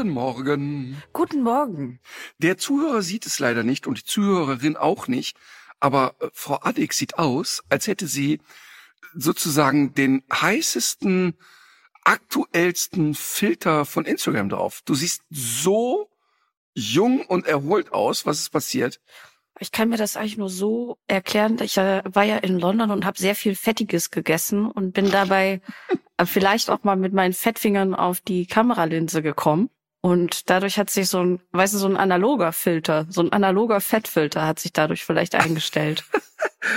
Guten Morgen. Guten Morgen. Der Zuhörer sieht es leider nicht und die Zuhörerin auch nicht, aber äh, Frau Adick sieht aus, als hätte sie sozusagen den heißesten, aktuellsten Filter von Instagram drauf. Du siehst so jung und erholt aus. Was ist passiert? Ich kann mir das eigentlich nur so erklären. Ich äh, war ja in London und habe sehr viel Fettiges gegessen und bin dabei äh, vielleicht auch mal mit meinen Fettfingern auf die Kameralinse gekommen. Und dadurch hat sich so ein, weißt du, so ein analoger Filter, so ein analoger Fettfilter hat sich dadurch vielleicht eingestellt.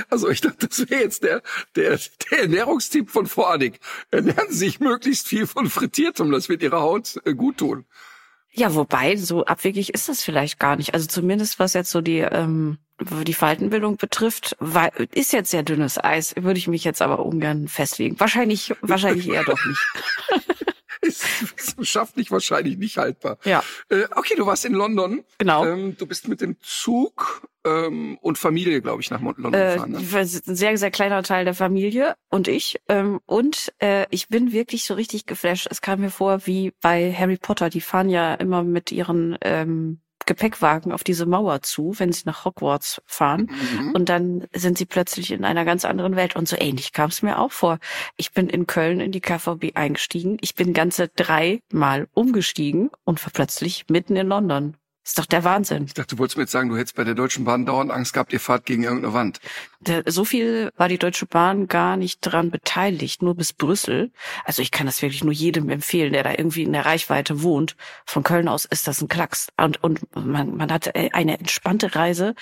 Also ich dachte, das wäre jetzt der, der, der Ernährungstipp von Adick. Ernähren Sie sich möglichst viel von Frittiertem, das wird Ihrer Haut äh, gut tun. Ja, wobei, so abwegig ist das vielleicht gar nicht. Also zumindest was jetzt so die, ähm, die Faltenbildung betrifft, weil, ist jetzt sehr dünnes Eis, würde ich mich jetzt aber ungern festlegen. Wahrscheinlich, wahrscheinlich eher doch nicht. ist wissenschaftlich wahrscheinlich nicht haltbar. Ja. Äh, okay, du warst in London. Genau. Ähm, du bist mit dem Zug ähm, und Familie, glaube ich, nach London Äh, gefahren. Ne? ein sehr, sehr kleiner Teil der Familie und ich. Ähm, und äh, ich bin wirklich so richtig geflasht. Es kam mir vor wie bei Harry Potter. Die fahren ja immer mit ihren ähm, Gepäckwagen auf diese Mauer zu, wenn sie nach Hogwarts fahren. Mhm. Und dann sind sie plötzlich in einer ganz anderen Welt. Und so ähnlich kam es mir auch vor. Ich bin in Köln in die KVB eingestiegen. Ich bin ganze dreimal umgestiegen und war plötzlich mitten in London. Ist doch der Wahnsinn. Ich dachte, du wolltest mir jetzt sagen, du hättest bei der Deutschen Bahn dauernd Angst gehabt, ihr fahrt gegen irgendeine Wand. So viel war die Deutsche Bahn gar nicht dran beteiligt, nur bis Brüssel. Also ich kann das wirklich nur jedem empfehlen, der da irgendwie in der Reichweite wohnt. Von Köln aus ist das ein Klacks. Und, und man, man hat eine entspannte Reise.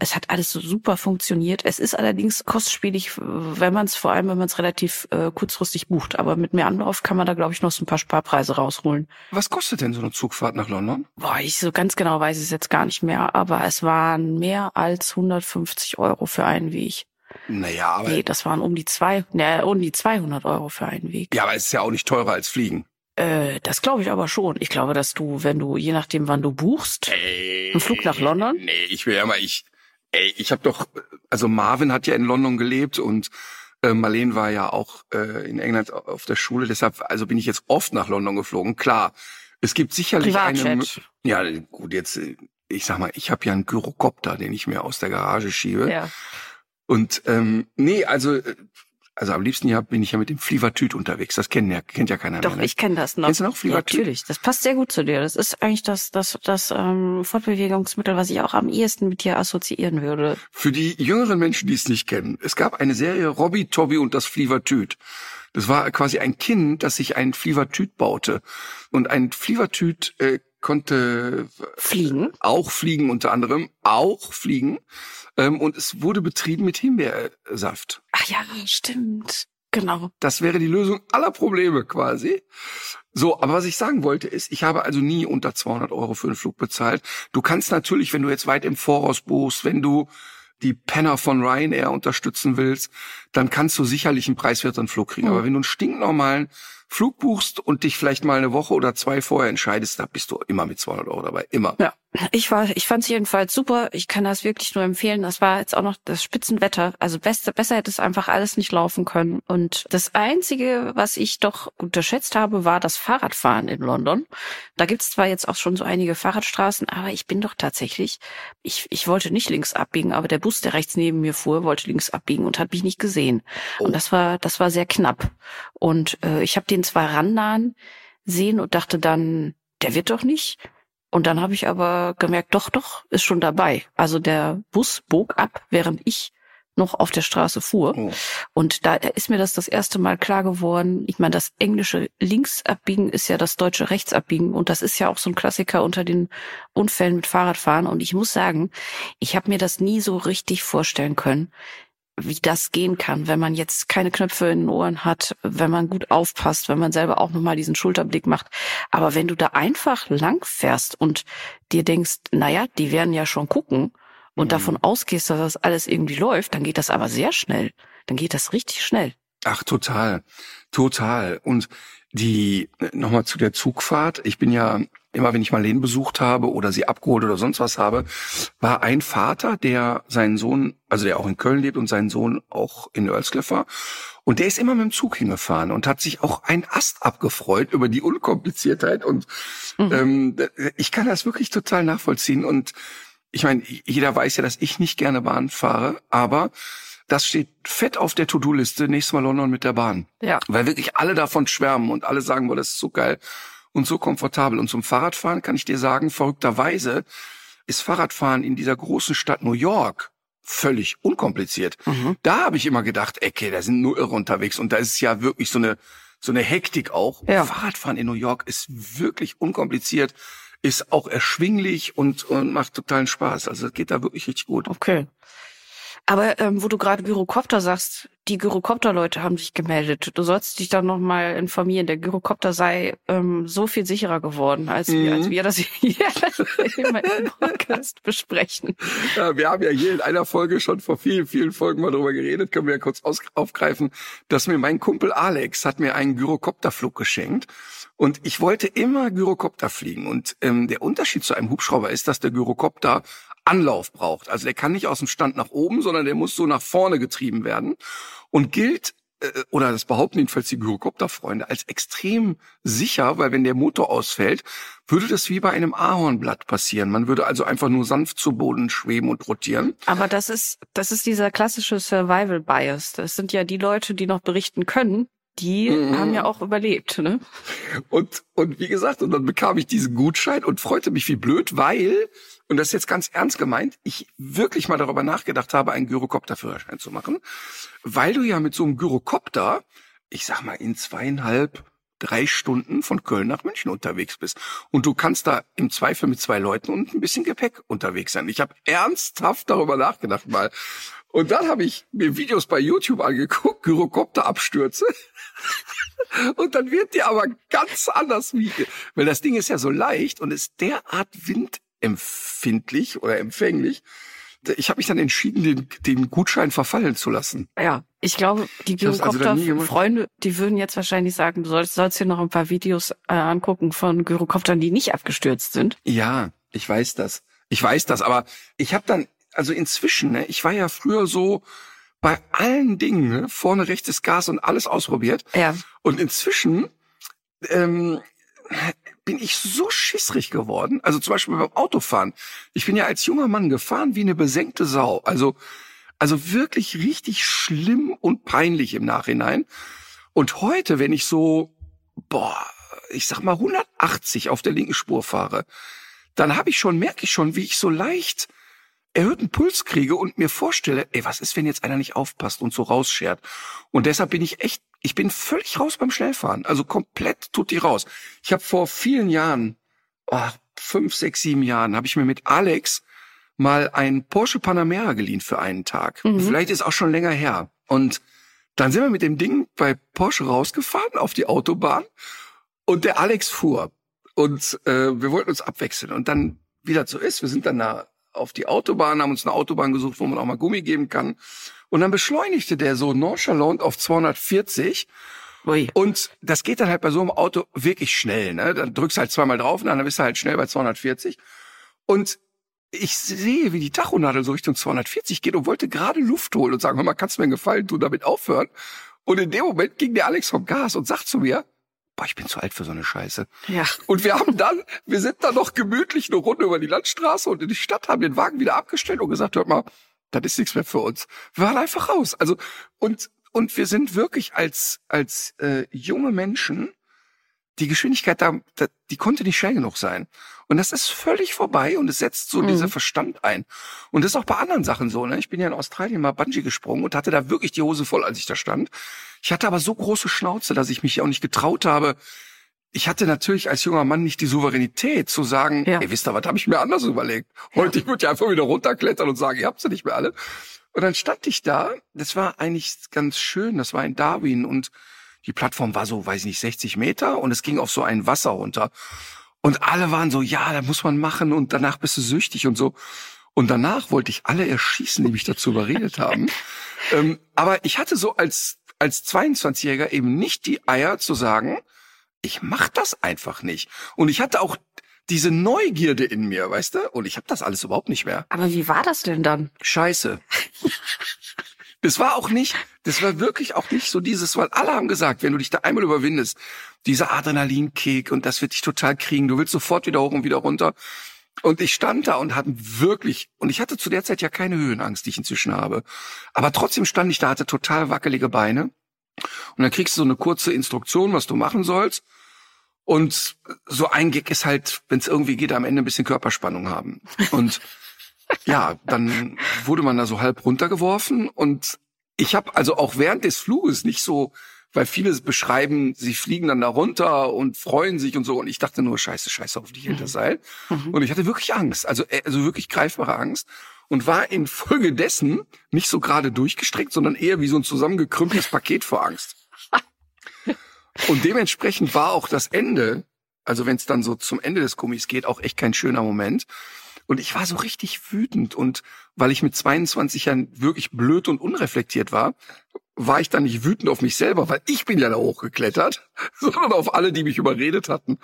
Es hat alles so super funktioniert. Es ist allerdings kostspielig, wenn man es vor allem, wenn man es relativ äh, kurzfristig bucht. Aber mit mehr Anlauf kann man da, glaube ich, noch so ein paar Sparpreise rausholen. Was kostet denn so eine Zugfahrt nach London? Boah, ich so ganz genau weiß es jetzt gar nicht mehr, aber es waren mehr als 150 Euro für einen Weg. Naja, aber, Nee, das waren um die zwei, ne, um die 200 Euro für einen Weg. ja, aber es ist ja auch nicht teurer als Fliegen. Äh, das glaube ich aber schon. Ich glaube, dass du, wenn du, je nachdem, wann du buchst, Ey, Ein Flug nach London? Nee, ich will ja mal, ich, ey, ich habe doch, also Marvin hat ja in London gelebt und äh, Marlene war ja auch äh, in England auf der Schule, deshalb, also bin ich jetzt oft nach London geflogen. Klar, es gibt sicherlich eine, ja, gut, jetzt, äh, ich sag mal, ich habe ja einen Gyrokopter, den ich mir aus der Garage schiebe. ja. Und ähm, nee, also äh, also am liebsten ja bin ich ja mit dem Flievertüt unterwegs. Das kennen ja kennt ja keiner Doch, mehr. ne? ich kenne das noch. Kennst du noch ja, Flievertüt? natürlich. Das passt sehr gut zu dir. Das ist eigentlich das, das, das ähm, Fortbewegungsmittel, was ich auch am ehesten mit dir assoziieren würde. Für die jüngeren Menschen, die es nicht kennen, es gab eine Serie Robby, Tobby und das Flievertüt. Das war quasi ein Kind, das sich ein Flievertüt baute. Und ein Flievertüt äh, konnte Fliegen. auch fliegen, unter anderem auch fliegen. Ähm, und es wurde betrieben mit Himbeersaft. Ach ja, stimmt. Genau. Das wäre die Lösung aller Probleme quasi. So, aber was ich sagen wollte ist, ich habe also nie unter 200 Euro für einen Flug bezahlt. Du kannst natürlich, wenn du jetzt weit im Voraus buchst, wenn du die Penner von Ryanair unterstützen willst, dann kannst du sicherlich einen preiswerteren Flug kriegen. Mhm. Aber wenn du einen stinknormalen Flug buchst und dich vielleicht mal eine Woche oder zwei vorher entscheidest, da bist du immer mit 200 Euro dabei. Immer. Ja. Ich war, ich fand es jedenfalls super. Ich kann das wirklich nur empfehlen. Das war jetzt auch noch das Spitzenwetter. Also beste, besser hätte es einfach alles nicht laufen können. Und das Einzige, was ich doch unterschätzt habe, war das Fahrradfahren in London. Da gibt's zwar jetzt auch schon so einige Fahrradstraßen, aber ich bin doch tatsächlich, ich, ich wollte nicht links abbiegen, aber der Bus, der rechts neben mir fuhr, wollte links abbiegen und hat mich nicht gesehen. Und das war, das war sehr knapp. Und äh, ich habe den zwar rannahen sehen und dachte dann, der wird doch nicht. Und dann habe ich aber gemerkt, doch, doch, ist schon dabei. Also der Bus bog ab, während ich noch auf der Straße fuhr. Oh. Und da ist mir das das erste Mal klar geworden. Ich meine, das englische Linksabbiegen ist ja das deutsche Rechtsabbiegen. Und das ist ja auch so ein Klassiker unter den Unfällen mit Fahrradfahren. Und ich muss sagen, ich habe mir das nie so richtig vorstellen können, wie das gehen kann, wenn man jetzt keine Knöpfe in den Ohren hat, wenn man gut aufpasst, wenn man selber auch nochmal diesen Schulterblick macht. Aber wenn du da einfach lang fährst und dir denkst, naja, die werden ja schon gucken und mhm. davon ausgehst, dass das alles irgendwie läuft, dann geht das aber sehr schnell. Dann geht das richtig schnell. Ach, total. Total. Und die, nochmal zu der Zugfahrt. Ich bin ja immer, wenn ich Marlene besucht habe oder sie abgeholt oder sonst was habe, war ein Vater, der seinen Sohn, also der auch in Köln lebt und seinen Sohn auch in Oelscliff war. Und der ist immer mit dem Zug hingefahren und hat sich auch ein Ast abgefreut über die Unkompliziertheit. Und mhm. ähm, ich kann das wirklich total nachvollziehen. Und ich meine, jeder weiß ja, dass ich nicht gerne Bahn fahre, aber das steht fett auf der To-Do-Liste, nächstes Mal London mit der Bahn. Ja. Weil wirklich alle davon schwärmen und alle sagen, boah, das ist so geil und so komfortabel. Und zum Fahrradfahren kann ich dir sagen, verrückterweise ist Fahrradfahren in dieser großen Stadt New York völlig unkompliziert. Mhm. Da habe ich immer gedacht, okay, da sind nur Irre unterwegs und da ist ja wirklich so eine so eine Hektik auch. Ja. Fahrradfahren in New York ist wirklich unkompliziert, ist auch erschwinglich und, und macht totalen Spaß. Also es geht da wirklich richtig gut. Okay. Aber ähm, wo du gerade Gyrocopter sagst, die Gyrocopter-Leute haben sich gemeldet. Du sollst dich dann nochmal informieren. Der Gyrocopter sei ähm, so viel sicherer geworden, als, mhm. wir, als wir das hier immer im Podcast besprechen. Ja, wir haben ja hier in einer Folge schon vor vielen, vielen Folgen mal drüber geredet. Können wir ja kurz aufgreifen, dass mir mein Kumpel Alex hat mir einen Gyrocopterflug geschenkt. Und ich wollte immer Gyrocopter fliegen. Und ähm, der Unterschied zu einem Hubschrauber ist, dass der Gyrocopter Anlauf braucht. Also der kann nicht aus dem Stand nach oben, sondern der muss so nach vorne getrieben werden und gilt äh, oder das behaupten jedenfalls die Gyrokopterfreunde als extrem sicher, weil wenn der Motor ausfällt, würde das wie bei einem Ahornblatt passieren. Man würde also einfach nur sanft zu Boden schweben und rotieren. Aber das ist, das ist dieser klassische Survival Bias. Das sind ja die Leute, die noch berichten können, die mhm. haben ja auch überlebt, ne? Und, und wie gesagt, und dann bekam ich diesen Gutschein und freute mich wie blöd, weil und das ist jetzt ganz ernst gemeint, ich wirklich mal darüber nachgedacht habe, einen Gyrokopter-Führerschein zu machen, weil du ja mit so einem Gyrokopter, ich sag mal, in zweieinhalb, drei Stunden von Köln nach München unterwegs bist. Und du kannst da im Zweifel mit zwei Leuten und ein bisschen Gepäck unterwegs sein. Ich habe ernsthaft darüber nachgedacht mal. Und dann habe ich mir Videos bei YouTube angeguckt, Gyrokopterabstürze. und dann wird dir aber ganz anders wie, weil das Ding ist ja so leicht und ist derart Wind empfindlich oder empfänglich. Ich habe mich dann entschieden, den, den Gutschein verfallen zu lassen. Ja, ich glaube, die Gyrocopter-Freunde, also die würden jetzt wahrscheinlich sagen, du sollst, sollst dir noch ein paar Videos äh, angucken von Gyrocoptern, die nicht abgestürzt sind. Ja, ich weiß das. Ich weiß das, aber ich habe dann, also inzwischen, ne, ich war ja früher so bei allen Dingen, ne, vorne rechtes Gas und alles ausprobiert. Ja. Und inzwischen ähm, bin ich so schissrig geworden. Also zum Beispiel beim Autofahren. Ich bin ja als junger Mann gefahren wie eine besenkte Sau. Also, also wirklich richtig schlimm und peinlich im Nachhinein. Und heute, wenn ich so, boah, ich sag mal 180 auf der linken Spur fahre, dann habe ich schon, merke ich schon, wie ich so leicht erhöhten Puls kriege und mir vorstelle, ey, was ist, wenn jetzt einer nicht aufpasst und so rausschert? Und deshalb bin ich echt ich bin völlig raus beim Schnellfahren. Also komplett tut die raus. Ich habe vor vielen Jahren, oh, fünf, sechs, sieben Jahren, habe ich mir mit Alex mal ein Porsche Panamera geliehen für einen Tag. Mhm. Vielleicht ist auch schon länger her. Und dann sind wir mit dem Ding bei Porsche rausgefahren auf die Autobahn und der Alex fuhr. Und äh, wir wollten uns abwechseln. Und dann, wie das so ist, wir sind dann da auf die Autobahn, haben uns eine Autobahn gesucht, wo man auch mal Gummi geben kann. Und dann beschleunigte der so nonchalant auf 240. Ui. Und das geht dann halt bei so einem Auto wirklich schnell. Ne? Dann drückst du halt zweimal drauf und dann bist du halt schnell bei 240. Und ich sehe, wie die Tachonadel so Richtung 240 geht und wollte gerade Luft holen und sagen, hör mal, kannst du mir einen Gefallen tun, damit aufhören? Und in dem Moment ging der Alex vom Gas und sagt zu mir, boah, ich bin zu alt für so eine Scheiße. Ja. Und wir haben dann, wir sind dann noch gemütlich eine Runde über die Landstraße und in die Stadt, haben den Wagen wieder abgestellt und gesagt, hört mal, das ist nichts mehr für uns. Wir waren einfach raus. Also und und wir sind wirklich als als äh, junge Menschen die Geschwindigkeit da, da, die konnte nicht schnell genug sein. Und das ist völlig vorbei und es setzt so mhm. dieser Verstand ein. Und das ist auch bei anderen Sachen so. Ne? Ich bin ja in Australien mal Bungee gesprungen und hatte da wirklich die Hose voll, als ich da stand. Ich hatte aber so große Schnauze, dass ich mich auch nicht getraut habe, ich hatte natürlich als junger Mann nicht die Souveränität zu sagen, ja. ey, wisst ihr, was habe ich mir anders überlegt? Heute, ja. ich würde ja einfach wieder runterklettern und sagen, ihr habt sie nicht mehr alle. Und dann stand ich da, das war eigentlich ganz schön, das war in Darwin und die Plattform war so, weiß ich nicht, 60 Meter und es ging auf so ein Wasser runter. Und alle waren so, ja, da muss man machen und danach bist du süchtig und so. Und danach wollte ich alle erschießen, die mich dazu überredet haben. ähm, aber ich hatte so als, als 22-Jähriger eben nicht die Eier zu sagen, ich mach das einfach nicht. Und ich hatte auch diese Neugierde in mir, weißt du? Und ich habe das alles überhaupt nicht mehr. Aber wie war das denn dann? Scheiße. Das war auch nicht, das war wirklich auch nicht so dieses, weil alle haben gesagt, wenn du dich da einmal überwindest, dieser Adrenalinkick und das wird dich total kriegen, du willst sofort wieder hoch und wieder runter. Und ich stand da und hatte wirklich, und ich hatte zu der Zeit ja keine Höhenangst, die ich inzwischen habe. Aber trotzdem stand ich da, hatte total wackelige Beine. Und dann kriegst du so eine kurze Instruktion, was du machen sollst. Und so ein Gig ist halt, wenn es irgendwie geht, am Ende ein bisschen Körperspannung haben. Und ja, dann wurde man da so halb runtergeworfen und ich habe also auch während des Fluges nicht so, weil viele beschreiben, sie fliegen dann da runter und freuen sich und so und ich dachte nur Scheiße, Scheiße auf die hinter Seil mhm. und ich hatte wirklich Angst, also äh, also wirklich greifbare Angst und war infolgedessen nicht so gerade durchgestreckt, sondern eher wie so ein zusammengekrümmtes Paket vor Angst. Und dementsprechend war auch das Ende, also wenn es dann so zum Ende des Gummis geht, auch echt kein schöner Moment. Und ich war so richtig wütend. Und weil ich mit 22 Jahren wirklich blöd und unreflektiert war, war ich dann nicht wütend auf mich selber, weil ich bin ja da hochgeklettert, sondern auf alle, die mich überredet hatten.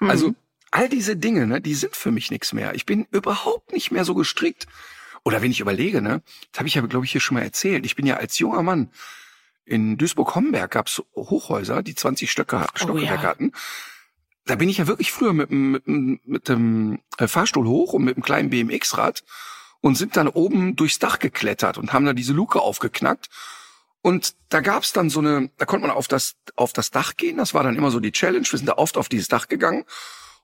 Mhm. Also all diese Dinge, ne, die sind für mich nichts mehr. Ich bin überhaupt nicht mehr so gestrickt. Oder wenn ich überlege, ne, das habe ich ja, glaube ich, hier schon mal erzählt. Ich bin ja als junger Mann in Duisburg-Homberg gab's Hochhäuser, die 20 Stöcke, Stockwerke oh, ja. hatten da bin ich ja wirklich früher mit, mit, mit dem äh, Fahrstuhl hoch und mit einem kleinen BMX-Rad und sind dann oben durchs Dach geklettert und haben da diese Luke aufgeknackt. Und da gab's dann so eine, da konnte man auf das, auf das Dach gehen. Das war dann immer so die Challenge. Wir sind da oft auf dieses Dach gegangen.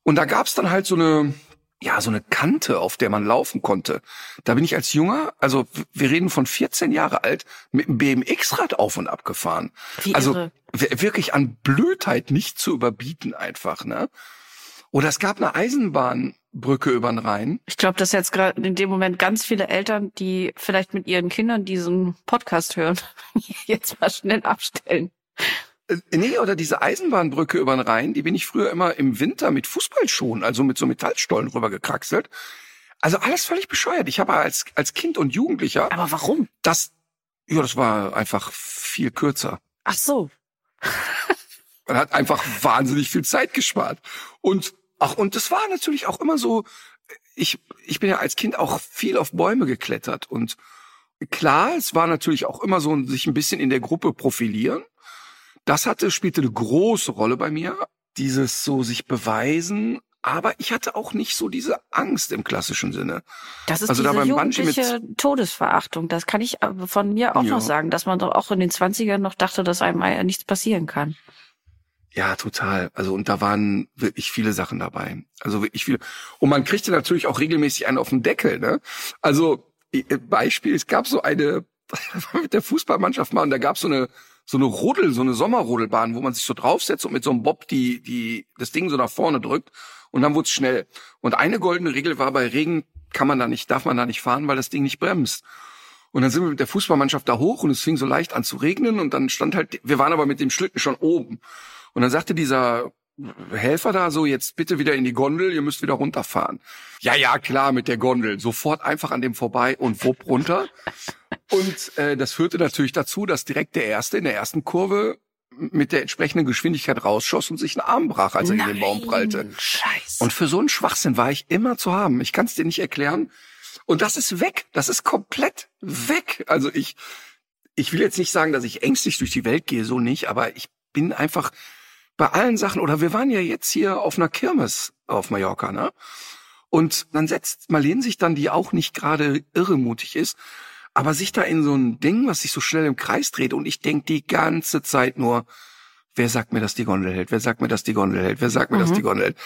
Und da gab's dann halt so eine, ja, so eine Kante, auf der man laufen konnte. Da bin ich als Junger, also wir reden von 14 Jahre alt, mit einem BMX-Rad auf und ab gefahren. Wie also irre. wirklich an Blödheit nicht zu überbieten einfach, ne? Oder es gab eine Eisenbahnbrücke über den Rhein. Ich glaube, dass jetzt gerade in dem Moment ganz viele Eltern, die vielleicht mit ihren Kindern diesen Podcast hören, jetzt mal schnell abstellen. Äh, nee, oder diese Eisenbahnbrücke über den Rhein, die bin ich früher immer im Winter mit Fußballschuhen, also mit so Metallstollen rübergekraxelt. Also alles völlig bescheuert. Ich habe als, als Kind und Jugendlicher. Aber warum? Das, ja, das war einfach viel kürzer. Ach so. Man hat einfach wahnsinnig viel Zeit gespart. Und, ach, und das war natürlich auch immer so, ich, ich bin ja als Kind auch viel auf Bäume geklettert und klar, es war natürlich auch immer so, sich ein bisschen in der Gruppe profilieren. Das hatte, spielte eine große Rolle bei mir. Dieses so sich beweisen. Aber ich hatte auch nicht so diese Angst im klassischen Sinne. Das ist also diese da beim jugendliche Todesverachtung. Das kann ich von mir auch ja. noch sagen, dass man doch auch in den Zwanzigern noch dachte, dass einem nichts passieren kann. Ja, total. Also und da waren wirklich viele Sachen dabei. Also wirklich viele. Und man kriegte natürlich auch regelmäßig einen auf den Deckel. Ne? Also Beispiel, es gab so eine mit der Fußballmannschaft mal und da gab es so eine so eine Rodel, so eine Sommerrodelbahn, wo man sich so draufsetzt und mit so einem Bob die, die, das Ding so nach vorne drückt und dann wird's schnell. Und eine goldene Regel war, bei Regen kann man da nicht, darf man da nicht fahren, weil das Ding nicht bremst. Und dann sind wir mit der Fußballmannschaft da hoch und es fing so leicht an zu regnen und dann stand halt, wir waren aber mit dem Schlitten schon oben. Und dann sagte dieser Helfer da so, jetzt bitte wieder in die Gondel, ihr müsst wieder runterfahren. Ja, ja, klar, mit der Gondel. Sofort einfach an dem vorbei und wupp runter. Und äh, das führte natürlich dazu, dass direkt der Erste in der ersten Kurve mit der entsprechenden Geschwindigkeit rausschoss und sich einen Arm brach, als er Nein, in den Baum prallte. Scheiße. Und für so einen Schwachsinn war ich immer zu haben. Ich kann es dir nicht erklären. Und das ist weg. Das ist komplett weg. Also ich, ich will jetzt nicht sagen, dass ich ängstlich durch die Welt gehe, so nicht, aber ich bin einfach bei allen Sachen, oder wir waren ja jetzt hier auf einer Kirmes auf Mallorca, ne? Und dann setzt Marlene sich dann, die auch nicht gerade irremutig ist, aber sich da in so ein Ding, was sich so schnell im Kreis dreht und ich denk die ganze Zeit nur, wer sagt mir, dass die Gondel hält? Wer sagt mir, dass die Gondel hält? Wer sagt mir, mhm. dass die Gondel hält?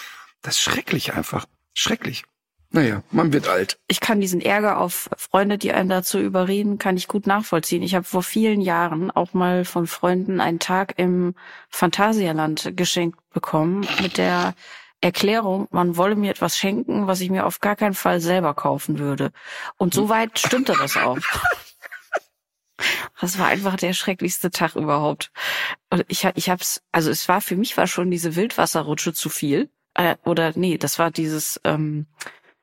Das ist schrecklich einfach. Schrecklich. Naja, man wird alt. Ich kann diesen Ärger auf Freunde, die einen dazu überreden, kann ich gut nachvollziehen. Ich habe vor vielen Jahren auch mal von Freunden einen Tag im Phantasialand geschenkt bekommen mit der Erklärung, man wolle mir etwas schenken, was ich mir auf gar keinen Fall selber kaufen würde. Und soweit stimmte das auch. Das war einfach der schrecklichste Tag überhaupt. Und ich, ich hab's, also es war für mich war schon diese Wildwasserrutsche zu viel. Äh, oder nee, das war dieses, ähm,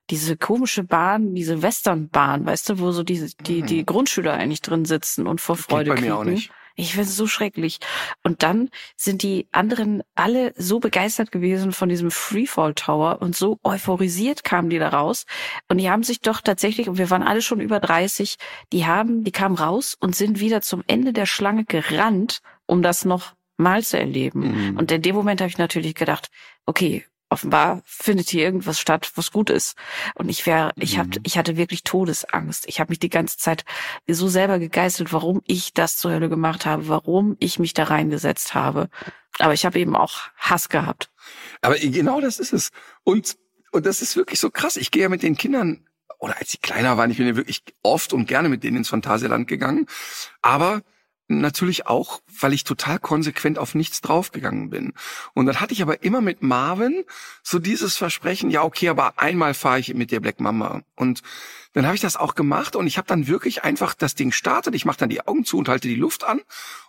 diese komische Bahn, diese Westernbahn, weißt du, wo so diese, die, die Grundschüler eigentlich drin sitzen und vor Freude Geht bei mir kriegen. auch nicht. Ich finde es so schrecklich. Und dann sind die anderen alle so begeistert gewesen von diesem Freefall Tower und so euphorisiert kamen die da raus. Und die haben sich doch tatsächlich, und wir waren alle schon über 30, die haben, die kamen raus und sind wieder zum Ende der Schlange gerannt, um das noch mal zu erleben. Mhm. Und in dem Moment habe ich natürlich gedacht, okay, offenbar findet hier irgendwas statt, was gut ist. Und ich wäre, ich hab, Mhm. ich hatte wirklich Todesangst. Ich habe mich die ganze Zeit so selber gegeißelt, warum ich das zur Hölle gemacht habe, warum ich mich da reingesetzt habe. Aber ich habe eben auch Hass gehabt. Aber genau das ist es. Und, und das ist wirklich so krass. Ich gehe ja mit den Kindern, oder als sie kleiner waren, ich bin ja wirklich oft und gerne mit denen ins Phantasialand gegangen. Aber natürlich auch, weil ich total konsequent auf nichts draufgegangen bin. Und dann hatte ich aber immer mit Marvin so dieses Versprechen, ja, okay, aber einmal fahre ich mit der Black Mama. Und dann habe ich das auch gemacht und ich habe dann wirklich einfach das Ding startet, ich mache dann die Augen zu und halte die Luft an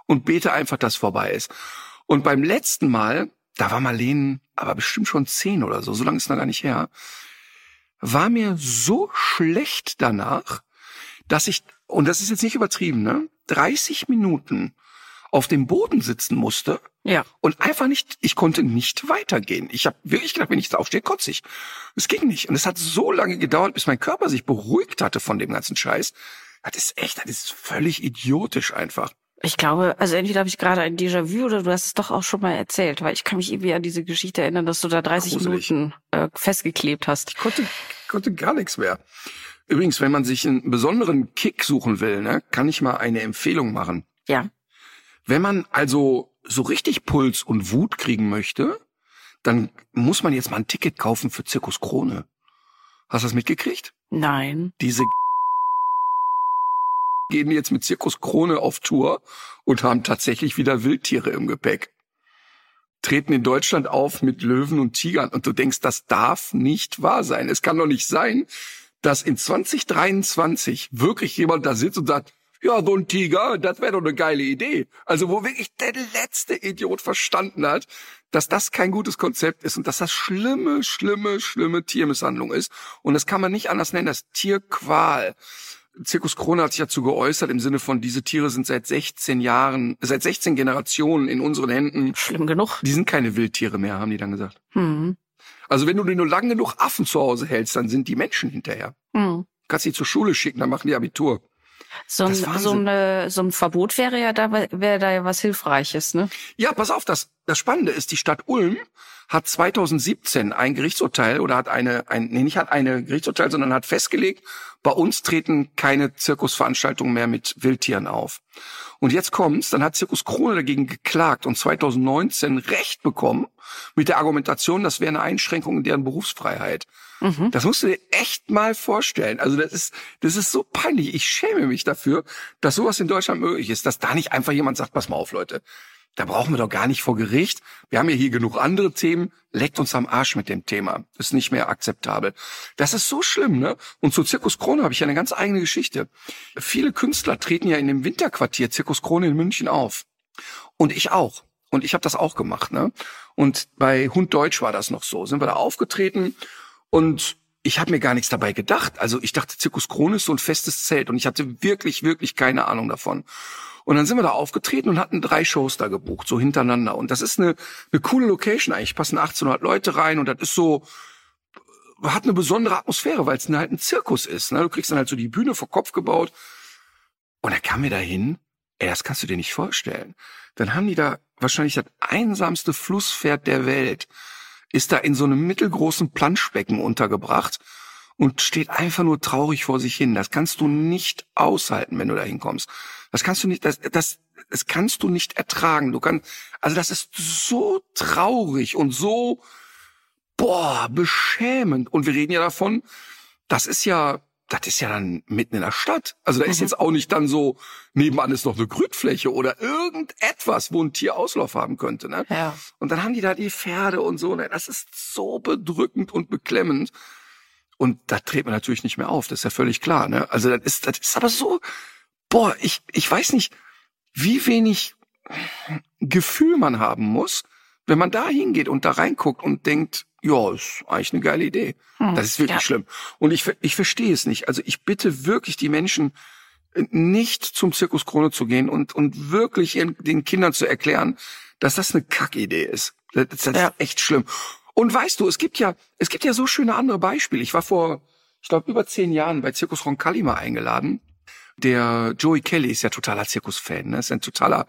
und bete einfach, dass vorbei ist. Und beim letzten Mal, da war Marlene aber bestimmt schon zehn oder so, so lange ist noch gar nicht her, war mir so schlecht danach, dass ich, und das ist jetzt nicht übertrieben, ne, 30 Minuten auf dem Boden sitzen musste Ja. und einfach nicht, ich konnte nicht weitergehen. Ich habe wirklich gedacht, wenn ich jetzt aufstehe, kotze ich. Es ging nicht. Und es hat so lange gedauert, bis mein Körper sich beruhigt hatte von dem ganzen Scheiß. Das ist echt, das ist völlig idiotisch einfach. Ich glaube, also entweder habe ich gerade ein Déjà-vu oder du hast es doch auch schon mal erzählt, weil ich kann mich irgendwie an diese Geschichte erinnern, dass du da 30 Gruselig. Minuten äh, festgeklebt hast. Ich konnte, konnte gar nichts mehr. Übrigens, wenn man sich einen besonderen Kick suchen will, ne, kann ich mal eine Empfehlung machen. Ja. Wenn man also so richtig Puls und Wut kriegen möchte, dann muss man jetzt mal ein Ticket kaufen für Zirkus Krone. Hast du das mitgekriegt? Nein. Diese gehen jetzt mit Zirkus Krone auf Tour und haben tatsächlich wieder Wildtiere im Gepäck. Treten in Deutschland auf mit Löwen und Tigern und du denkst, das darf nicht wahr sein. Es kann doch nicht sein, dass in 2023 wirklich jemand da sitzt und sagt, ja, so ein Tiger, das wäre doch eine geile Idee. Also wo wirklich der letzte Idiot verstanden hat, dass das kein gutes Konzept ist und dass das schlimme, schlimme, schlimme Tiermisshandlung ist. Und das kann man nicht anders nennen, das Tierqual. Zirkus Krone hat sich dazu geäußert im Sinne von, diese Tiere sind seit 16 Jahren, seit 16 Generationen in unseren Händen. Schlimm genug. Die sind keine Wildtiere mehr, haben die dann gesagt. Hm. Also wenn du dir nur lange genug Affen zu Hause hältst, dann sind die Menschen hinterher. Hm. Kannst die zur Schule schicken, dann machen die Abitur. So ein, so, eine, so ein Verbot wäre ja da, wäre da ja was Hilfreiches, ne? Ja, pass auf, das, das Spannende ist, die Stadt Ulm hat 2017 ein Gerichtsurteil oder hat eine, ein, nee, nicht hat eine Gerichtsurteil, sondern hat festgelegt, bei uns treten keine Zirkusveranstaltungen mehr mit Wildtieren auf. Und jetzt kommt's, dann hat Zirkus Krone dagegen geklagt und 2019 Recht bekommen mit der Argumentation, das wäre eine Einschränkung in deren Berufsfreiheit. Mhm. Das musst du dir echt mal vorstellen. Also das ist, das ist so peinlich. Ich schäme mich dafür, dass sowas in Deutschland möglich ist, dass da nicht einfach jemand sagt, pass mal auf, Leute. Da brauchen wir doch gar nicht vor Gericht. Wir haben ja hier genug andere Themen. Leckt uns am Arsch mit dem Thema. Ist nicht mehr akzeptabel. Das ist so schlimm, ne? Und zu Zirkus Krone habe ich ja eine ganz eigene Geschichte. Viele Künstler treten ja in dem Winterquartier Zirkus Krone in München auf. Und ich auch. Und ich habe das auch gemacht, ne? Und bei Hund Deutsch war das noch so. Sind wir da aufgetreten und ich habe mir gar nichts dabei gedacht. Also ich dachte, Zirkus Krone ist so ein festes Zelt und ich hatte wirklich, wirklich keine Ahnung davon. Und dann sind wir da aufgetreten und hatten drei Shows da gebucht, so hintereinander. Und das ist eine, eine coole Location eigentlich. Passen 1800 Leute rein und das ist so, hat eine besondere Atmosphäre, weil es halt ein Zirkus ist. Ne? Du kriegst dann halt so die Bühne vor Kopf gebaut. Und dann kamen wir da hin. Ey, das kannst du dir nicht vorstellen. Dann haben die da wahrscheinlich das einsamste Flusspferd der Welt. Ist da in so einem mittelgroßen Planschbecken untergebracht und steht einfach nur traurig vor sich hin. Das kannst du nicht aushalten, wenn du da hinkommst. Das kannst du nicht, das, das, das kannst du nicht ertragen. Du kannst, also das ist so traurig und so, boah, beschämend. Und wir reden ja davon, das ist ja, das ist ja dann mitten in der Stadt. Also da ist Mhm. jetzt auch nicht dann so, nebenan ist noch eine Grünfläche oder irgendetwas, wo ein Tier Auslauf haben könnte. Ne? Ja. Und dann haben die da die Pferde und so. Ne? Das ist so bedrückend und beklemmend. Und da dreht man natürlich nicht mehr auf, das ist ja völlig klar. Ne? Also das ist, das ist aber so, boah, ich, ich weiß nicht, wie wenig Gefühl man haben muss, wenn man da hingeht und da reinguckt und denkt, ja, ist eigentlich eine geile Idee. Hm, Das ist wirklich ja. schlimm. Und ich, ich verstehe es nicht. Also ich bitte wirklich die Menschen, äh, nicht zum Zirkus Krone zu gehen und, und wirklich ihren, den Kindern zu erklären, dass das eine Kackidee ist. Das, das Ja. ist echt schlimm. Und weißt du, es gibt ja, es gibt ja so schöne andere Beispiele. Ich war vor, ich glaube, über zehn Jahren bei Zirkus Roncalli mal eingeladen. Der Joey Kelly ist ja totaler Zirkusfan, ne? Ist ein totaler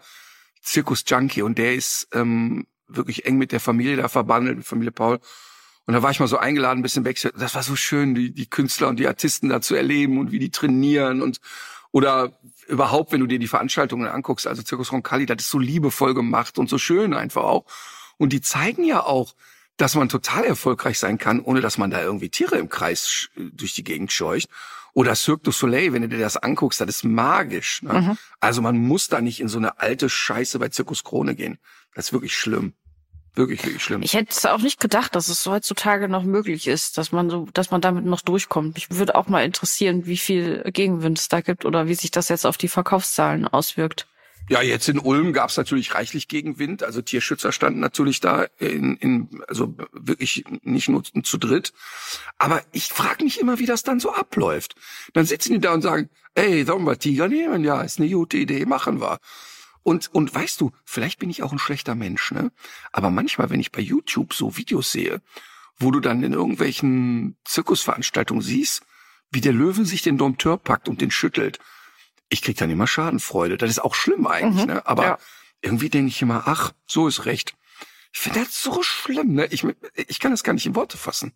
Zirkus-Junkie und der ist ähm, wirklich eng mit der Familie da verbandelt, mit Familie Paul. Und da war ich mal so eingeladen, ein bisschen weg. Das war so schön, die, die Künstler und die Artisten da zu erleben und wie die trainieren und oder überhaupt, wenn du dir die Veranstaltungen anguckst, also Zirkus Roncalli, das ist so liebevoll gemacht und so schön einfach auch. Und die zeigen ja auch, dass man total erfolgreich sein kann, ohne dass man da irgendwie Tiere im Kreis durch die Gegend scheucht. Oder Cirque du Soleil, wenn du dir das anguckst, das ist magisch. Ne? Mhm. Also man muss da nicht in so eine alte Scheiße bei Zirkus Krone gehen. Das ist wirklich schlimm. Wirklich, wirklich schlimm. Ich hätte es auch nicht gedacht, dass es heutzutage noch möglich ist, dass man so, dass man damit noch durchkommt. Mich würde auch mal interessieren, wie viel Gegenwind es da gibt oder wie sich das jetzt auf die Verkaufszahlen auswirkt. Ja, jetzt in Ulm gab es natürlich reichlich Gegenwind. Also Tierschützer standen natürlich da in, in also wirklich nicht nur zu dritt. Aber ich frage mich immer, wie das dann so abläuft. Dann sitzen die da und sagen, ey, sollen wir Tiger nehmen? Ja, ist eine gute Idee, machen wir. Und, und weißt du, vielleicht bin ich auch ein schlechter Mensch, ne? Aber manchmal, wenn ich bei YouTube so Videos sehe, wo du dann in irgendwelchen Zirkusveranstaltungen siehst, wie der Löwe sich den Dompteur packt und den schüttelt, ich krieg dann immer Schadenfreude. Das ist auch schlimm eigentlich, Mhm, ne? Aber ja. irgendwie denke ich immer, ach, so ist recht. Ich finde das so schlimm, ne? Ich, ich kann das gar nicht in Worte fassen.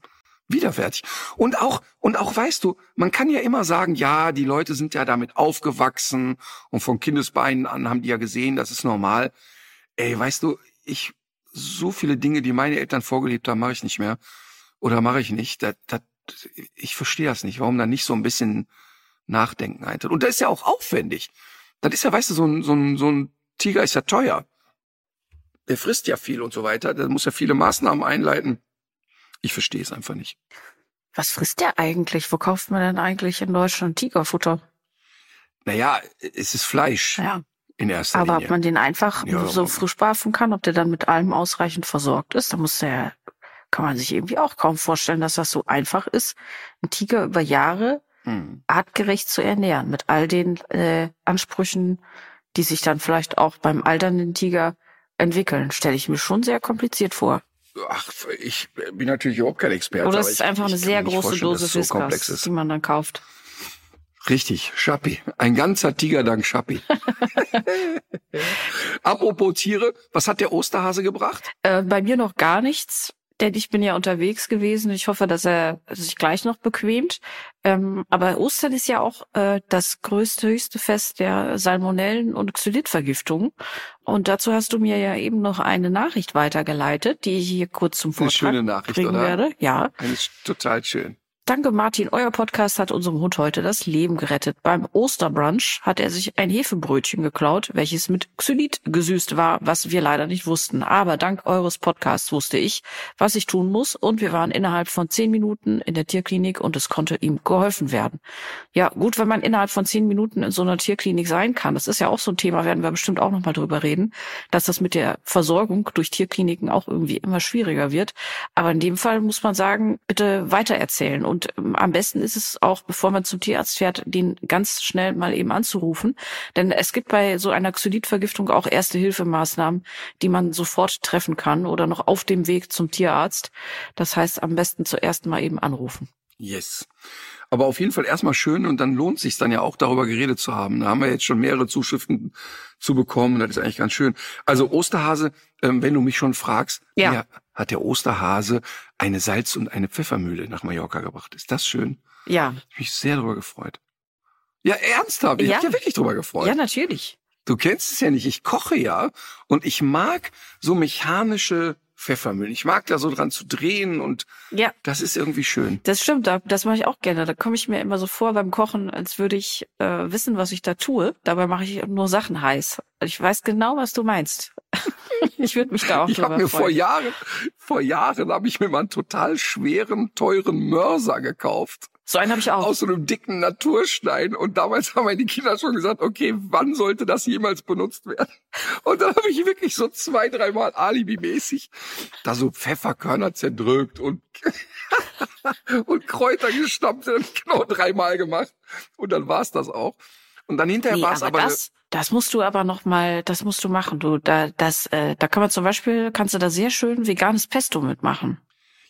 Widerwärtig. Und auch, und auch weißt du, man kann ja immer sagen, ja, die Leute sind ja damit aufgewachsen und von Kindesbeinen an haben die ja gesehen, das ist normal. Ey, weißt du, ich, so viele Dinge, die meine Eltern vorgelebt haben, mache ich nicht mehr. Oder mache ich nicht. Das, das, ich verstehe das nicht, warum da nicht so ein bisschen Nachdenken eintritt. Und das ist ja auch aufwendig. Das ist ja, weißt du, so ein, so ein, so ein Tiger ist ja teuer. Der frisst ja viel und so weiter. Der muss ja viele Maßnahmen einleiten. Ich verstehe es einfach nicht. Was frisst der eigentlich? Wo kauft man denn eigentlich in Deutschland Tigerfutter? Naja, es ist Fleisch Ja. in erster Aber ob Linie. man den einfach Ja, so frisch barfen kann, ob der dann mit allem ausreichend versorgt ist, da muss der, kann man sich irgendwie auch kaum vorstellen, dass das so einfach ist, einen Tiger über Jahre Hm. artgerecht zu ernähren, mit all den äh, Ansprüchen, die sich dann vielleicht auch beim alternden Tiger entwickeln, stelle ich mir schon sehr kompliziert vor. Ach, ich bin natürlich überhaupt kein Experte. Oder es ist einfach ich eine sehr große Dose so Whiskas, die man dann kauft. Richtig, Schappi. Ein ganzer Tiger dank Schappi. Apropos Tiere, was hat der Osterhase gebracht? Äh, bei mir noch gar nichts, denn ich bin ja unterwegs gewesen. Ich hoffe, dass er sich gleich noch bequemt. Ähm, aber Ostern ist ja auch äh, das größte, höchste Fest der Salmonellen- und Xylitvergiftung. Und dazu hast du mir ja eben noch eine Nachricht weitergeleitet, die ich hier kurz zum Eine Vortrag schöne Nachricht, bringen oder? werde. Ja. Eigentlich total schön. Danke, Martin. Euer Podcast hat unserem Hund heute das Leben gerettet. Beim Osterbrunch hat er sich ein Hefebrötchen geklaut, welches mit Xylit gesüßt war, was wir leider nicht wussten. Aber dank eures Podcasts wusste ich, was ich tun muss. Und wir waren innerhalb von zehn Minuten in der Tierklinik und es konnte ihm geholfen werden. Ja, gut, wenn man innerhalb von zehn Minuten in so einer Tierklinik sein kann. Das ist ja auch so ein Thema, werden wir bestimmt auch nochmal drüber reden, dass das mit der Versorgung durch Tierkliniken auch irgendwie immer schwieriger wird. Aber in dem Fall muss man sagen, bitte weitererzählen. Und ähm, am besten ist es auch, bevor man zum Tierarzt fährt, den ganz schnell mal eben anzurufen. Denn es gibt bei so einer Xylitvergiftung auch Erste-Hilfemaßnahmen, die man sofort treffen kann oder noch auf dem Weg zum Tierarzt. Das heißt, am besten zuerst mal eben anrufen. Yes. Aber auf jeden Fall erstmal schön und dann lohnt sich dann ja auch darüber geredet zu haben. Da haben wir jetzt schon mehrere Zuschriften zu bekommen. Das ist eigentlich ganz schön. Also Osterhase, ähm, wenn du mich schon fragst, Ja. ja, hat der Osterhase eine Salz- und eine Pfeffermühle nach Mallorca gebracht. Ist das schön? Ja, Ich mich sehr darüber gefreut. Ja, ernsthaft. Ich Ja. hab mich ja wirklich drüber gefreut. ja, natürlich. Du kennst es ja nicht. Ich koche ja und ich mag so mechanische Pfeffermühlen. Ich mag da so dran zu drehen und Ja, das ist irgendwie schön. Das stimmt, da- das mache ich auch gerne. Da komme ich mir immer so vor beim Kochen, als würde ich äh, wissen, was ich da tue. Dabei mache ich nur Sachen heiß. Ich weiß genau, was du meinst. ich würde mich da auch Ich habe mir vor freuen. Jahren, vor Jahren habe ich mir mal einen total schweren, teuren Mörser gekauft. So einen habe ich auch. Aus so einem dicken Naturstein. Und damals haben meine Kinder schon gesagt, okay, wann sollte das jemals benutzt werden? Und dann habe ich wirklich so zwei, dreimal Alibi-mäßig da so Pfefferkörner zerdrückt und, und Kräuter gestampft und genau dreimal gemacht. Und dann war's das auch. Und dann hinterher Nee, war es aber aber, das, das musst du aber noch mal, das musst du machen. Du, da, das, äh, da kann man zum Beispiel, kannst du da sehr schön veganes Pesto mitmachen.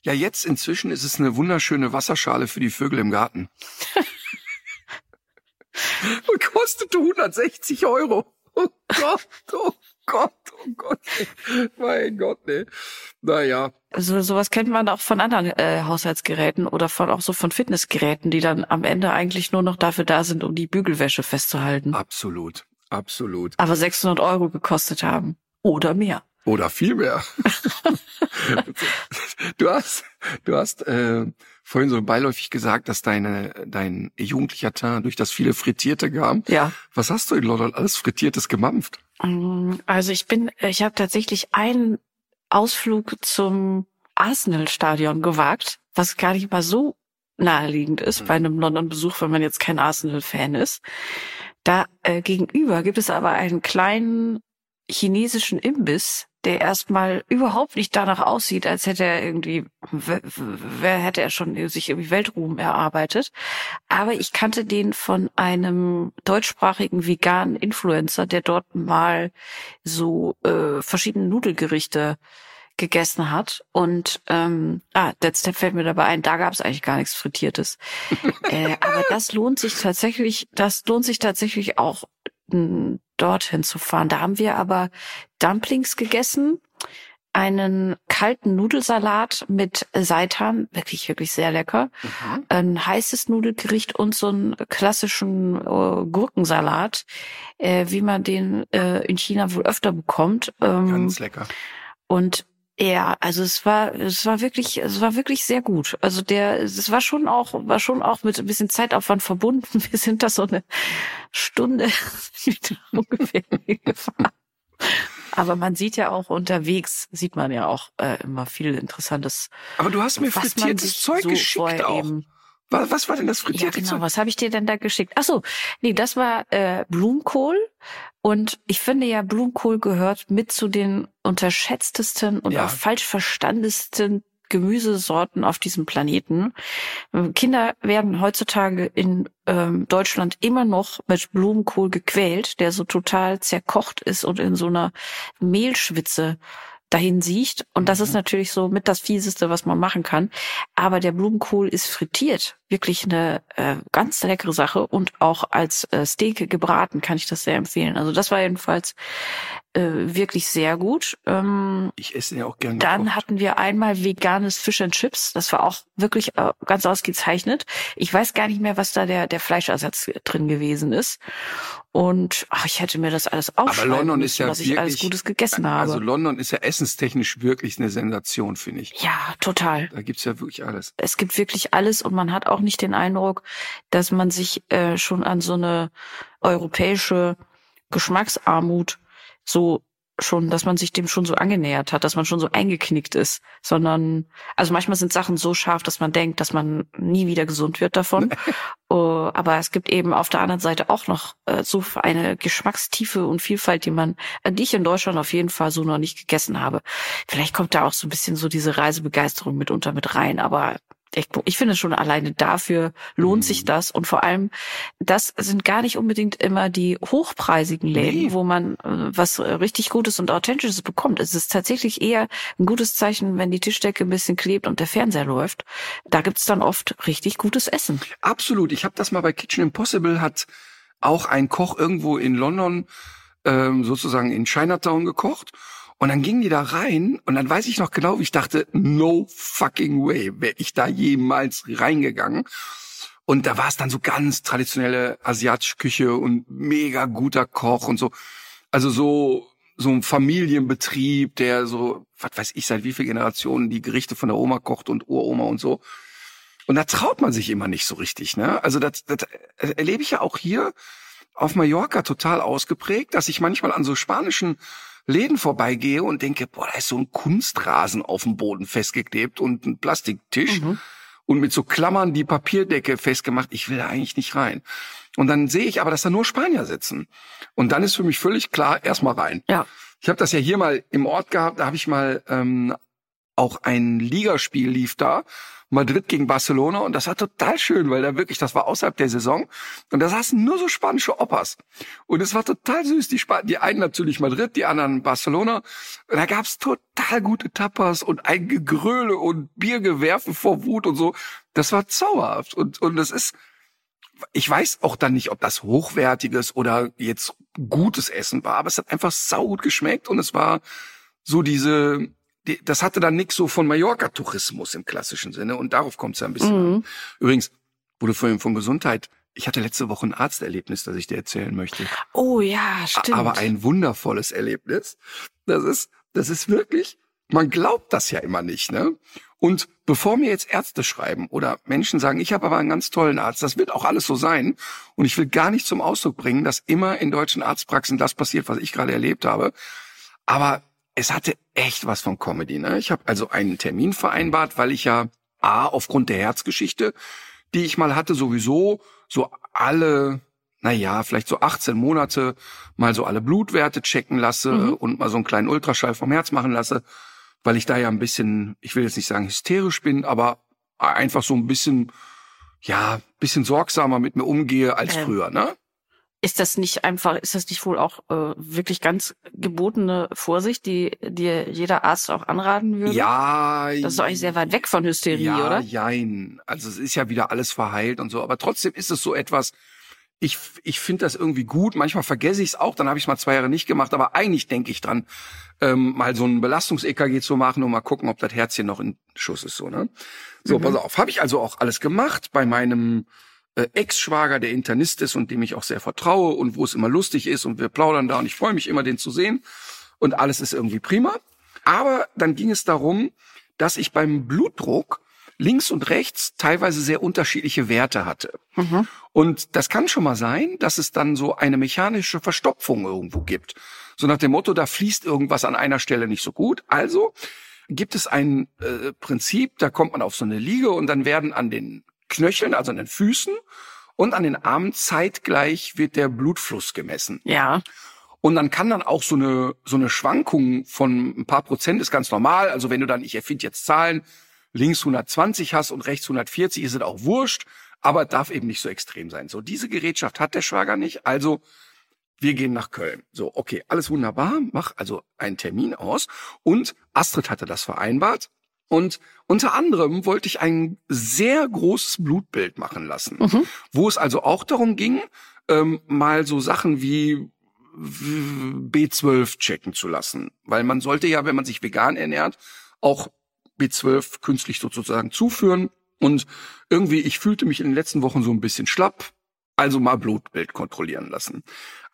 ja jetzt inzwischen ist es eine wunderschöne Wasserschale für die Vögel im Garten. und kostete 160 Euro. Oh Gott, oh Gott, oh Gott. Mein Gott, ne. Naja, Also sowas kennt man auch von anderen äh, Haushaltsgeräten oder von auch so von Fitnessgeräten, die dann am Ende eigentlich nur noch dafür da sind, um die Bügelwäsche festzuhalten. absolut, absolut. Aber 600 Euro gekostet haben oder mehr. Oder viel mehr. du hast, du hast äh, vorhin so beiläufig gesagt, dass deine, dein jugendlicher Teint durch das viele Frittierte kam. Ja. Was hast du in London alles Frittiertes gemampft? Mm, Also ich bin, ich habe tatsächlich einen Ausflug zum Arsenal-Stadion gewagt, was gar nicht mal so naheliegend ist bei einem London-Besuch, wenn man jetzt kein Arsenal-Fan ist. Da äh, gegenüber gibt es aber einen kleinen chinesischen Imbiss, der erstmal überhaupt nicht danach aussieht, als hätte er irgendwie, wer, hätte er schon sich irgendwie Weltruhm erarbeitet. Aber ich kannte den von einem deutschsprachigen veganen Influencer, der dort mal so äh, verschiedene Nudelgerichte gegessen hat. Und ähm, ah, jetzt fällt mir dabei ein, da gab es eigentlich gar nichts Frittiertes. äh, aber das lohnt sich tatsächlich, das lohnt sich tatsächlich auch m, dorthin zu fahren. Da haben wir aber Dumplings gegessen, einen kalten Nudelsalat mit Seitan, wirklich, wirklich sehr lecker. Ein heißes Nudelgericht und so einen klassischen äh, Gurkensalat, äh, wie man den äh, in China wohl öfter bekommt. Ähm, Ganz lecker. und ja, also es war, es war wirklich, es war wirklich sehr gut. Also der, es war schon auch, war schon auch mit ein bisschen Zeitaufwand verbunden. Wir sind da so eine Stunde ungefähr gefahren. Aber man sieht ja auch unterwegs, sieht man ja auch äh, immer viel Interessantes. Aber du hast mir frittiertes Zeug so geschickt auch. eben- Was, was war denn das Ja, frittierte genau. Zeug? Was habe ich dir denn da geschickt? Ach so, nee, das war äh, Blumenkohl. Und ich finde ja, Blumenkohl gehört mit zu den unterschätztesten und Ja. auch falsch verstandesten Gemüsesorten auf diesem Planeten. Kinder werden heutzutage in ähm, Deutschland immer noch mit Blumenkohl gequält, der so total zerkocht ist und in so einer Mehlschwitze dahin sieht. Und das ist natürlich so mit das Fieseste, was man machen kann. Aber der Blumenkohl ist frittiert. Wirklich eine äh, ganz leckere Sache. Und auch als äh, Steak gebraten kann ich das sehr empfehlen. Also das war jedenfalls äh, wirklich sehr gut. Ähm, Ich esse ja auch gerne. dann gekocht. hatten wir einmal veganes Fish and Chips. Das war auch wirklich äh, ganz ausgezeichnet. Ich weiß gar nicht mehr, was da der, der Fleischersatz drin gewesen ist. Und ach, ich hätte mir das alles aufschreiben London müssen, ist ja was ich alles wirklich- Gutes gegessen habe. Also London ist ja essenstechnisch wirklich eine Sensation, finde ich. ja, total. Da gibt's ja wirklich alles. Es gibt wirklich alles und man hat auch nicht den Eindruck, dass man sich äh, schon an so eine europäische Geschmacksarmut so schon, dass man sich dem schon so angenähert hat, dass man schon so eingeknickt ist, sondern also manchmal sind Sachen so scharf, dass man denkt, dass man nie wieder gesund wird davon. Uh, aber es gibt eben auf der anderen Seite auch noch äh, so eine Geschmackstiefe und Vielfalt, die man, die ich in Deutschland auf jeden Fall so noch nicht gegessen habe. Vielleicht kommt da auch so ein bisschen so diese Reisebegeisterung mitunter mit rein, aber ich, finde schon alleine dafür lohnt sich Mhm. das und vor allem das sind gar nicht unbedingt immer die hochpreisigen Läden, Nee. wo man äh, was äh, richtig Gutes und Authentisches bekommt. Es ist tatsächlich eher ein gutes Zeichen, wenn die Tischdecke ein bisschen klebt und der Fernseher läuft. Da gibt's dann oft richtig gutes Essen. Absolut. Ich habe das mal bei Kitchen Impossible, hat auch ein Koch irgendwo in London ähm, sozusagen in Chinatown gekocht. Und dann gingen die da rein und dann weiß ich noch genau, wie ich dachte, no fucking way, wäre ich da jemals reingegangen. Und da war es dann so ganz traditionelle asiatische Küche und mega guter Koch und so. Also so so ein Familienbetrieb, der so, was weiß ich, seit wie viel Generationen die Gerichte von der Oma kocht und Uroma und so. Und da traut man sich immer nicht so richtig, ne? Also das, das erlebe ich ja auch hier auf Mallorca total ausgeprägt, dass ich manchmal an so spanischen Läden vorbeigehe und denke, boah, da ist so ein Kunstrasen auf dem Boden festgeklebt und ein Plastiktisch. Mhm. und mit so Klammern die Papierdecke festgemacht. Ich will da eigentlich nicht rein. Und dann sehe ich aber, dass da nur Spanier sitzen. Und dann ist für mich völlig klar, erstmal rein. Ja. Ich habe das ja hier mal im Ort gehabt, da habe ich mal ähm, auch ein Ligaspiel lief da, Madrid gegen Barcelona und das war total schön, weil da wirklich, das war außerhalb der Saison und da saßen nur so spanische Opas und es war total süß. Die, Sp die einen natürlich Madrid, die anderen Barcelona. Und da gab's total gute Tapas und ein Gegröle und Biergewerfe vor Wut und so. Das war zauberhaft und und das ist ich weiß auch dann nicht, ob das hochwertiges oder jetzt gutes Essen war, aber es hat einfach saugut geschmeckt und es war so diese, die, das hatte dann nix so von Mallorca-Tourismus im klassischen Sinne und darauf kommt es ja ein bisschen Mhm. an. Übrigens, wurde vorhin von Gesundheit, ich hatte letzte Woche ein Arzterlebnis, das ich dir erzählen möchte. Oh ja, stimmt. Aber ein wundervolles Erlebnis. Das ist, das ist wirklich, man glaubt das ja immer nicht, ne? Und bevor mir jetzt Ärzte schreiben oder Menschen sagen, ich habe aber einen ganz tollen Arzt, das wird auch alles so sein. Und ich will gar nicht zum Ausdruck bringen, dass immer in deutschen Arztpraxen das passiert, was ich gerade erlebt habe. Aber es hatte echt was von Comedy. Ne? Ich habe also einen Termin vereinbart, weil ich ja A, aufgrund der Herzgeschichte, die ich mal hatte, sowieso so alle, naja, vielleicht so 18 Monate mal so alle Blutwerte checken lasse Mhm. und mal so einen kleinen Ultraschall vom Herz machen lasse, weil ich da ja ein bisschen, ich will jetzt nicht sagen hysterisch bin, aber einfach so ein bisschen, ja, bisschen sorgsamer mit mir umgehe als Ähm, früher, ne? Ist das nicht einfach, ist das nicht wohl auch äh, wirklich ganz gebotene Vorsicht, die dir jeder Arzt auch anraten würde? Ja, Das ist doch eigentlich sehr weit weg von Hysterie, ja, oder? jein. Also es ist ja wieder alles verheilt und so, aber trotzdem ist es so etwas, ich, ich finde das irgendwie gut. Manchmal vergesse ich es auch, dann habe ich es mal zwei Jahre nicht gemacht, aber eigentlich denke ich dran, ähm, mal so ein Belastungs-EKG zu machen und mal gucken, ob das Herzchen noch in Schuss ist. So, ne? so Mhm. pass auf. Habe ich also auch alles gemacht bei meinem äh, Ex-Schwager, der Internist ist und dem ich auch sehr vertraue und wo es immer lustig ist und wir plaudern da und ich freue mich immer, den zu sehen und alles ist irgendwie prima. Aber dann ging es darum, dass ich beim Blutdruck links und rechts teilweise sehr unterschiedliche Werte hatte. Mhm. Und das kann schon mal sein, dass es dann so eine mechanische Verstopfung irgendwo gibt. So nach dem Motto, da fließt irgendwas an einer Stelle nicht so gut. Also gibt es ein äh, Prinzip, da kommt man auf so eine Liege und dann werden an den Knöcheln, also an den Füßen und an den Armen zeitgleich wird der Blutfluss gemessen. Ja. Und dann kann dann auch so eine, so eine Schwankung von ein paar Prozent ist ganz normal. Also wenn du dann, ich erfinde jetzt Zahlen, links 120 hast und rechts 140, ist es auch wurscht, aber darf eben nicht so extrem sein. So, diese Gerätschaft hat der Schwager nicht. Also wir gehen nach Köln. So, okay, alles wunderbar, mach also einen Termin aus. Und Astrid hatte das vereinbart. Und unter anderem wollte ich ein sehr großes Blutbild machen lassen, Mhm. wo es also auch darum ging, ähm, mal so Sachen wie B12 checken zu lassen. Weil man sollte ja, wenn man sich vegan ernährt, auch B12 künstlich sozusagen zuführen. Und irgendwie, ich fühlte mich in den letzten Wochen so ein bisschen schlapp, also mal Blutbild kontrollieren lassen.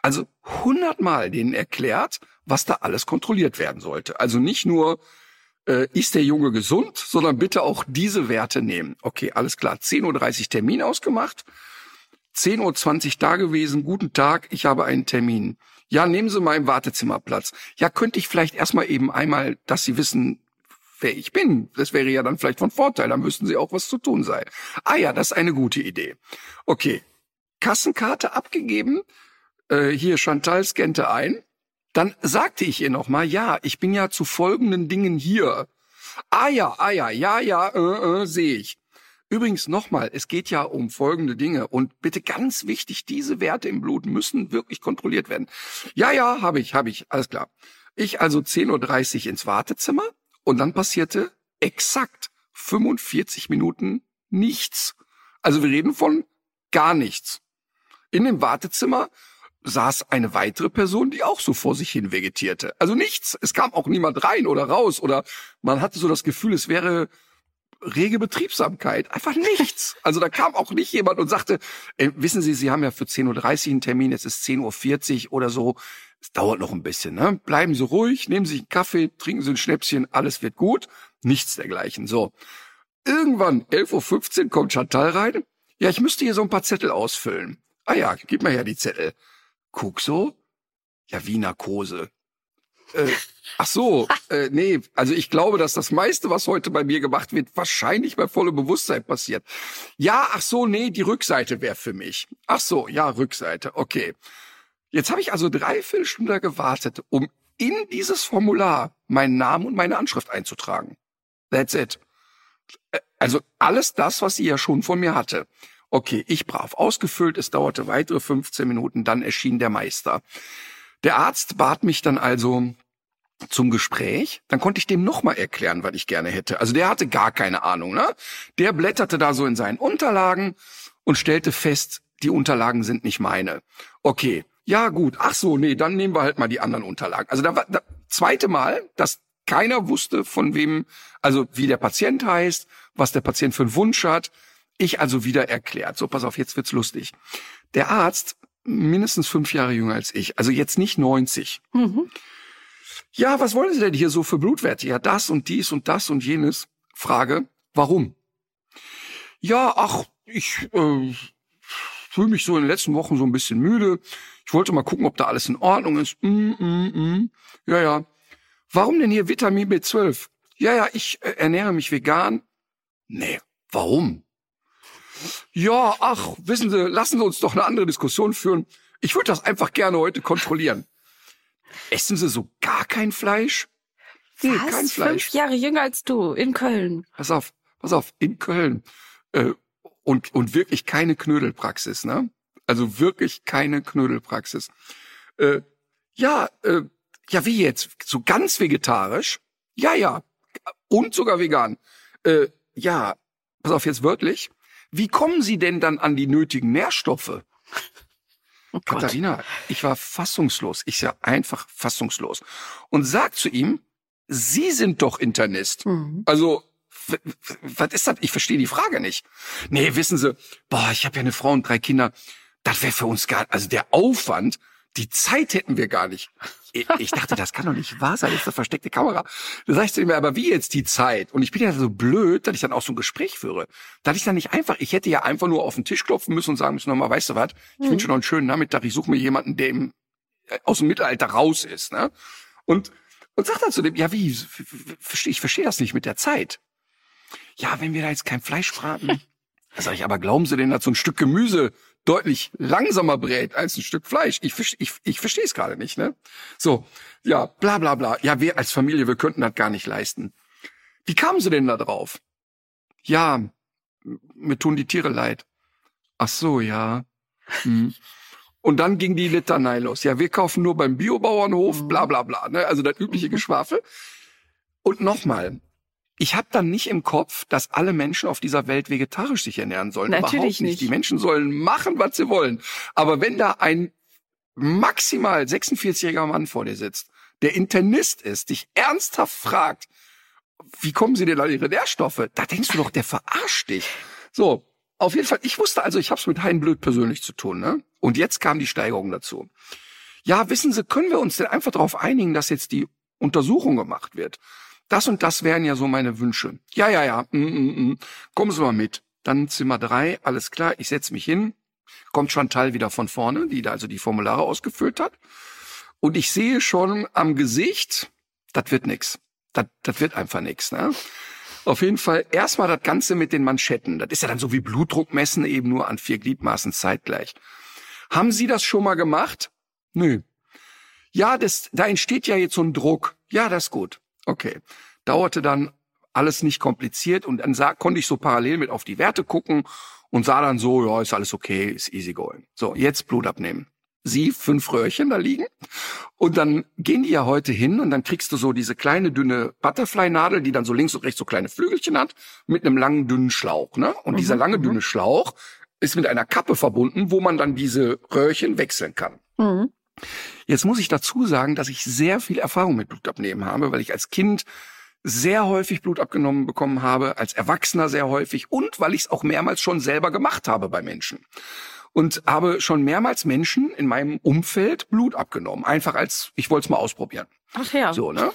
Also hundertmal denen erklärt, was da alles kontrolliert werden sollte. Also nicht nur, äh, ist der Junge gesund, sondern bitte auch diese Werte nehmen. Okay, alles klar. 10.30 Uhr Termin ausgemacht. 10.20 Uhr da gewesen. Guten Tag, ich habe einen Termin. Ja, nehmen Sie mal im Wartezimmer Platz. Ja, könnte ich vielleicht erstmal eben einmal, dass Sie wissen, wer ich bin. Das wäre ja dann vielleicht von Vorteil. Dann wüssten Sie auch, was zu tun sei. Ah ja, das ist eine gute Idee. Okay. Kassenkarte abgegeben. Äh, hier, Chantal scannte ein. Dann sagte ich ihr nochmal, ja, ich bin ja zu folgenden Dingen hier. Ah ja, ah ja, ja, ja, äh, äh, sehe ich. Übrigens nochmal, es geht ja um folgende Dinge und bitte ganz wichtig, diese Werte im Blut müssen wirklich kontrolliert werden. Ja, ja, habe ich, habe ich, alles klar. Ich also 10.30 Uhr ins Wartezimmer und dann passierte exakt 45 Minuten nichts. Also wir reden von gar nichts. In dem Wartezimmer saß eine weitere Person, die auch so vor sich hin vegetierte. Also nichts. Es kam auch niemand rein oder raus oder man hatte so das Gefühl, es wäre rege Betriebsamkeit. Einfach nichts. Also da kam auch nicht jemand und sagte, äh, wissen Sie, Sie haben ja für 10.30 Uhr einen Termin, es ist 10.40 Uhr oder so. Es dauert noch ein bisschen. Ne? Bleiben Sie ruhig, nehmen Sie einen Kaffee, trinken Sie ein Schnäpschen, alles wird gut. Nichts dergleichen. So. Irgendwann, 11.15 Uhr, kommt Chantal rein. Ja, ich müsste hier so ein paar Zettel ausfüllen. Ah ja, gib mir ja die Zettel. So. Ja, wie Narkose. Äh, ach so, äh, nee, also ich glaube, dass das meiste, was heute bei mir gemacht wird, wahrscheinlich bei vollem Bewusstsein passiert. Ja, ach so, nee, die Rückseite wäre für mich. Ach so, ja, Rückseite, okay. Jetzt habe ich also dreiviertel Stunde gewartet, um in dieses Formular meinen Namen und meine Anschrift einzutragen. That's it. Äh, also alles das, was sie ja schon von mir hatte. Okay, ich brav ausgefüllt, es dauerte weitere 15 Minuten, dann erschien der Meister. Der Arzt bat mich dann also zum Gespräch, dann konnte ich dem nochmal erklären, was ich gerne hätte. Also der hatte gar keine Ahnung, ne? Der blätterte da so in seinen Unterlagen und stellte fest, die Unterlagen sind nicht meine. Okay, ja gut, ach so, nee, dann nehmen wir halt mal die anderen Unterlagen. Also da war das zweite Mal, dass keiner wusste, von wem, also wie der Patient heißt, was der Patient für einen Wunsch hat, ich also wieder erklärt. So, pass auf, jetzt wird's lustig. Der Arzt, mindestens fünf Jahre jünger als ich, also jetzt nicht 90. Mhm. Ja, was wollen Sie denn hier so für Blutwerte? Ja, das und dies und das und jenes. Frage, warum? Ja, ach, ich äh, fühle mich so in den letzten Wochen so ein bisschen müde. Ich wollte mal gucken, ob da alles in Ordnung ist. Mm, mm, mm. Ja, ja. Warum denn hier Vitamin B12? Ja, ja, ich äh, ernähre mich vegan. Nee, warum? Ja, ach, wissen Sie, lassen Sie uns doch eine andere Diskussion führen. Ich würde das einfach gerne heute kontrollieren. Essen Sie so gar kein Fleisch? Nee, Was? kein Fleisch. Fünf Jahre jünger als du, in Köln. Pass auf, pass auf, in Köln. Äh, und, und wirklich keine Knödelpraxis, ne? Also wirklich keine Knödelpraxis. Äh, ja, äh, ja, wie jetzt? So ganz vegetarisch? Ja, ja. Und sogar vegan. Äh, ja, pass auf jetzt wörtlich. Wie kommen Sie denn dann an die nötigen Nährstoffe? Oh Katharina, ich war fassungslos. Ich war einfach fassungslos. Und sag zu ihm, Sie sind doch Internist. Mhm. Also, was ist das? Ich verstehe die Frage nicht. Nee, wissen Sie, boah, ich habe ja eine Frau und drei Kinder. Das wäre für uns gar, also der Aufwand, die Zeit hätten wir gar nicht. Ich, dachte, das kann doch nicht wahr sein, das ist eine versteckte Kamera. Da sagst du mir, aber wie jetzt die Zeit? Und ich bin ja so blöd, dass ich dann auch so ein Gespräch führe. Da ich dann nicht einfach, ich hätte ja einfach nur auf den Tisch klopfen müssen und sagen müssen, nochmal, weißt du was, ich mhm. wünsche noch einen schönen Nachmittag, ich suche mir jemanden, der im, äh, aus dem Mittelalter raus ist. Ne? Und, und sag dann zu dem, ja wie, ich verstehe das nicht mit der Zeit. Ja, wenn wir da jetzt kein Fleisch braten. Da sag ich, aber glauben Sie denn, dass so ein Stück Gemüse deutlich langsamer brät als ein Stück Fleisch. Ich, ich, ich verstehe es gerade nicht, ne? So, ja, bla bla bla. Ja, wir als Familie, wir könnten das gar nicht leisten. Wie kamen sie denn da drauf? Ja, mir tun die Tiere leid. Ach so, ja. Hm. Und dann ging die Litanei los. Ja, wir kaufen nur beim Biobauernhof, bla bla bla. Ne? Also das übliche. Geschwafel. Und nochmal, ich habe dann nicht im Kopf, dass alle Menschen auf dieser Welt vegetarisch sich ernähren sollen. Natürlich Überhaupt nicht. nicht. Die Menschen sollen machen, was sie wollen. Aber wenn da ein maximal 46-jähriger Mann vor dir sitzt, der Internist ist, dich ernsthaft fragt, wie kommen sie denn an ihre Nährstoffe? Da denkst du doch, der verarscht dich. So, auf jeden Fall, ich wusste also, ich habe es mit Hein Blöd persönlich zu tun. Ne? Und jetzt kam die Steigerung dazu. Ja, wissen Sie, können wir uns denn einfach darauf einigen, dass jetzt die Untersuchung gemacht wird? Das und das wären ja so meine Wünsche. Ja, ja, ja, mm, mm, mm. kommen Sie mal mit. Dann Zimmer drei, alles klar, ich setz mich hin. Kommt Chantal wieder von vorne, die da also die Formulare ausgefüllt hat. Und ich sehe schon am Gesicht, das wird nix. Das, das wird einfach nix. Ne? Auf jeden Fall erstmal das Ganze mit den Manschetten. Das ist ja dann so wie Blutdruck messen, eben nur an vier Gliedmaßen zeitgleich. Haben Sie das schon mal gemacht? Nö. Ja, das, da entsteht ja jetzt so ein Druck. Ja, das ist gut. Okay. Dauerte dann alles nicht kompliziert und dann sah, konnte ich so parallel mit auf die Werte gucken und sah dann so, ja, ist alles okay, ist easy going. So, jetzt Blut abnehmen. Sie, fünf Röhrchen da liegen. Und dann gehen die ja heute hin und dann kriegst du so diese kleine, dünne Butterfly-Nadel, die dann so links und rechts so kleine Flügelchen hat, mit einem langen, dünnen Schlauch. Ne? Und mhm, dieser lange, mhm. dünne Schlauch ist mit einer Kappe verbunden, wo man dann diese Röhrchen wechseln kann. Mhm. Jetzt muss ich dazu sagen, dass ich sehr viel Erfahrung mit Blutabnehmen habe, weil ich als Kind sehr häufig Blut abgenommen bekommen habe, als Erwachsener sehr häufig und weil ich es auch mehrmals schon selber gemacht habe bei Menschen. Und habe schon mehrmals Menschen in meinem Umfeld Blut abgenommen. Einfach als, ich wollte es mal ausprobieren. Ach ja. So, ne?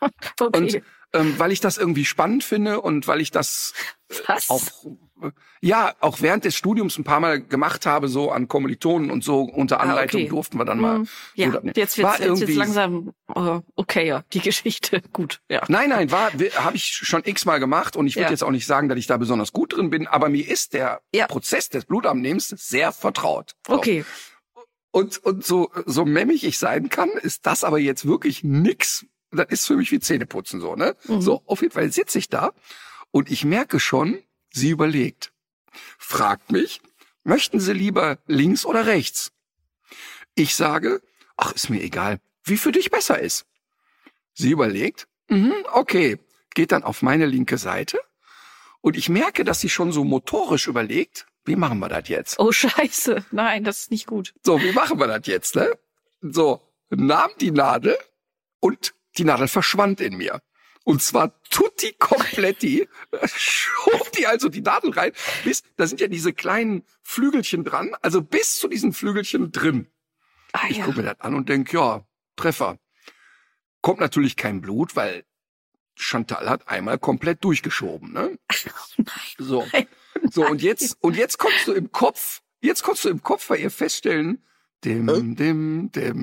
okay. Und ähm, weil ich das irgendwie spannend finde und weil ich das äh, auch ja auch während des Studiums ein paar Mal gemacht habe, so an Kommilitonen und so unter Ah, Anleitung okay. durften wir dann mal. Hm, Ja, Blut abnehmen. jetzt War wird's, jetzt wird's irgendwie- langsam äh, okayer, die Geschichte. Gut, ja. Nein, nein, war habe ich schon x-mal gemacht und ich würde Ja. jetzt auch nicht sagen, dass ich da besonders gut drin bin, aber mir ist der Ja. Prozess des Blutabnehmens sehr vertraut. So. Okay. Und, und so, so memmig ich sein kann, ist das aber jetzt wirklich nix. Das ist für mich wie Zähneputzen so, ne? Mhm. So, auf jeden Fall sitze ich da und ich merke schon, sie überlegt. Fragt mich, möchten Sie lieber links oder rechts? Ich sage, ach, ist mir egal, wie für dich besser ist. Sie überlegt, mhm, okay, geht dann auf meine linke Seite und ich merke, dass sie schon so motorisch überlegt, wie machen wir das jetzt? Oh Scheiße, nein, das ist nicht gut. So, wie machen wir das jetzt, ne? So, nahm die Nadel und die Nadel verschwand in mir. Und zwar tutti kompletti, schob die also die Nadel rein, bis, da sind ja diese kleinen Flügelchen dran, also bis zu diesen Flügelchen drin. Ah Ich ja. gucke mir das an und denk, ja, Treffer. Kommt natürlich kein Blut, weil Chantal hat einmal komplett durchgeschoben, ne? So. So, und jetzt, und jetzt kommst du im Kopf, jetzt kommst du im Kopf bei ihr feststellen, dim, dim, dim, dim,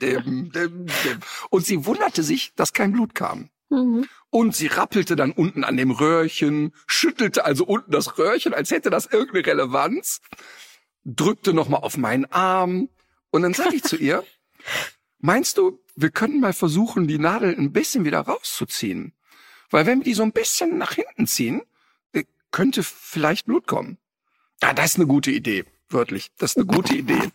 dim, dim, dim. Und sie wunderte sich, dass kein Blut kam. Mhm. Und sie rappelte dann unten an dem Röhrchen, schüttelte also unten das Röhrchen, als hätte das irgendeine Relevanz, drückte nochmal auf meinen Arm. Und dann sage ich zu ihr, meinst du, wir können mal versuchen, die Nadel ein bisschen wieder rauszuziehen? Weil wenn wir die so ein bisschen nach hinten ziehen, äh, könnte vielleicht Blut kommen. Ja, das ist eine gute Idee, wörtlich. Das ist eine gute Idee.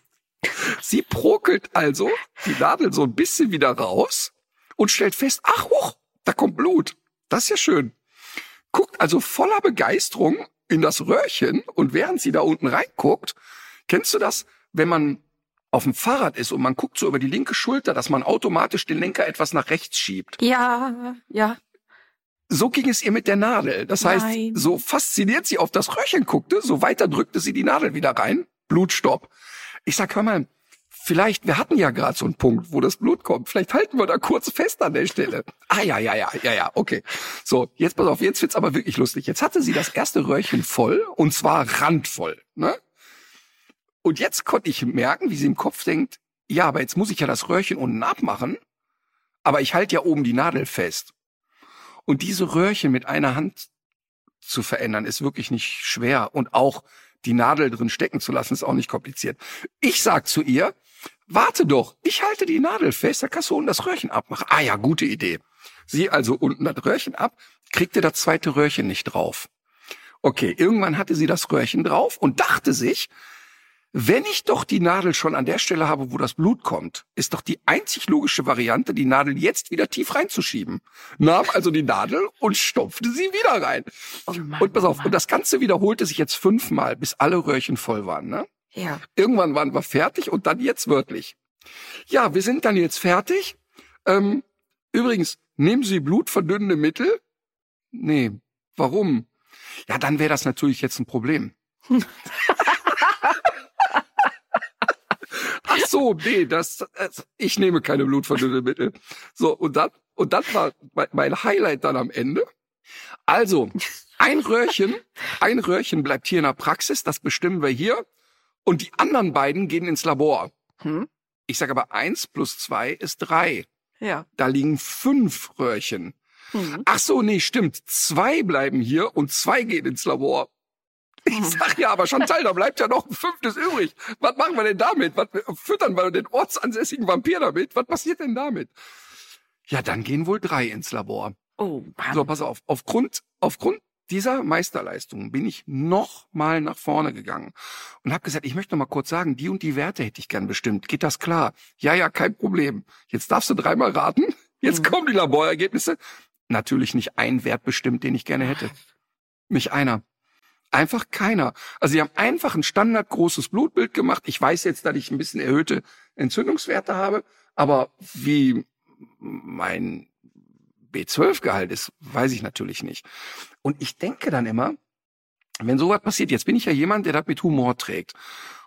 Sie prokelt also die Nadel so ein bisschen wieder raus und stellt fest, ach hoch, da kommt Blut. Das ist ja schön. Guckt also voller Begeisterung in das Röhrchen und während sie da unten reinguckt, kennst du das, wenn man auf dem Fahrrad ist und man guckt so über die linke Schulter, dass man automatisch den Lenker etwas nach rechts schiebt. Ja, ja. So ging es ihr mit der Nadel. Das heißt, Nein. so fasziniert sie auf das Röhrchen guckte, so weiter drückte sie die Nadel wieder rein. Blutstopp. Ich sag, hör mal, vielleicht, wir hatten ja gerade so einen Punkt, wo das Blut kommt. Vielleicht halten wir da kurz fest an der Stelle. Ah ja, ja, ja, ja, ja, okay. So, jetzt pass auf, jetzt wird's aber wirklich lustig. Jetzt hatte sie das erste Röhrchen voll und zwar randvoll. Ne? Und jetzt konnte ich merken, wie sie im Kopf denkt, ja, aber jetzt muss ich ja das Röhrchen unten abmachen, aber ich halte ja oben die Nadel fest. Und diese Röhrchen mit einer Hand zu verändern, ist wirklich nicht schwer. Und auch die Nadel drin stecken zu lassen, ist auch nicht kompliziert. Ich sag zu ihr, warte doch, ich halte die Nadel fest, da kannst du unten das Röhrchen abmachen. Ah ja, gute Idee. Sie also unten das Röhrchen ab, kriegte das zweite Röhrchen nicht drauf. Okay, irgendwann hatte sie das Röhrchen drauf und dachte sich, wenn ich doch die Nadel schon an der Stelle habe, wo das Blut kommt, ist doch die einzig logische Variante, die Nadel jetzt wieder tief reinzuschieben. Nahm also die Nadel und stopfte sie wieder rein. Oh Mann, und pass oh auf, Mann. und das Ganze wiederholte sich jetzt fünfmal, bis alle Röhrchen voll waren. Ne? Ja. Irgendwann waren wir fertig und dann jetzt wörtlich. Ja, wir sind dann jetzt fertig. Ähm, übrigens, nehmen Sie blutverdünnende Mittel? Nee. Warum? Ja, dann wäre das natürlich jetzt ein Problem. Ach so, nee, das, das ich nehme keine blutverdünnende Mittel. So, und dann, und dann war mein Highlight dann am Ende. Also, ein Röhrchen, ein Röhrchen bleibt hier in der Praxis, das bestimmen wir hier. Und die anderen beiden gehen ins Labor. Hm? Ich sage aber eins plus zwei ist drei. Ja. Da liegen fünf Röhrchen. Mhm. Ach so, nee, stimmt. Zwei bleiben hier und zwei gehen ins Labor. Ich sag ja, aber Chantal, da bleibt ja noch ein fünftes übrig. Was machen wir denn damit? Was füttern wir den ortsansässigen Vampir damit? Was passiert denn damit? Ja, dann gehen wohl drei ins Labor. Oh Mann. So, pass auf. Aufgrund, aufgrund dieser Meisterleistung bin ich noch mal nach vorne gegangen und habe gesagt, ich möchte noch mal kurz sagen, die und die Werte hätte ich gern bestimmt. Geht das klar? Ja, ja, kein Problem. Jetzt darfst du dreimal raten. Jetzt Mhm. kommen die Laborergebnisse. Natürlich nicht ein Wert bestimmt, den ich gerne hätte. Nicht einer. Einfach keiner. Also sie haben einfach ein standardgroßes Blutbild gemacht. Ich weiß jetzt, dass ich ein bisschen erhöhte Entzündungswerte habe, aber wie mein B12-Gehalt ist, weiß ich natürlich nicht. Und ich denke dann immer, wenn sowas passiert, jetzt bin ich ja jemand, der das mit Humor trägt.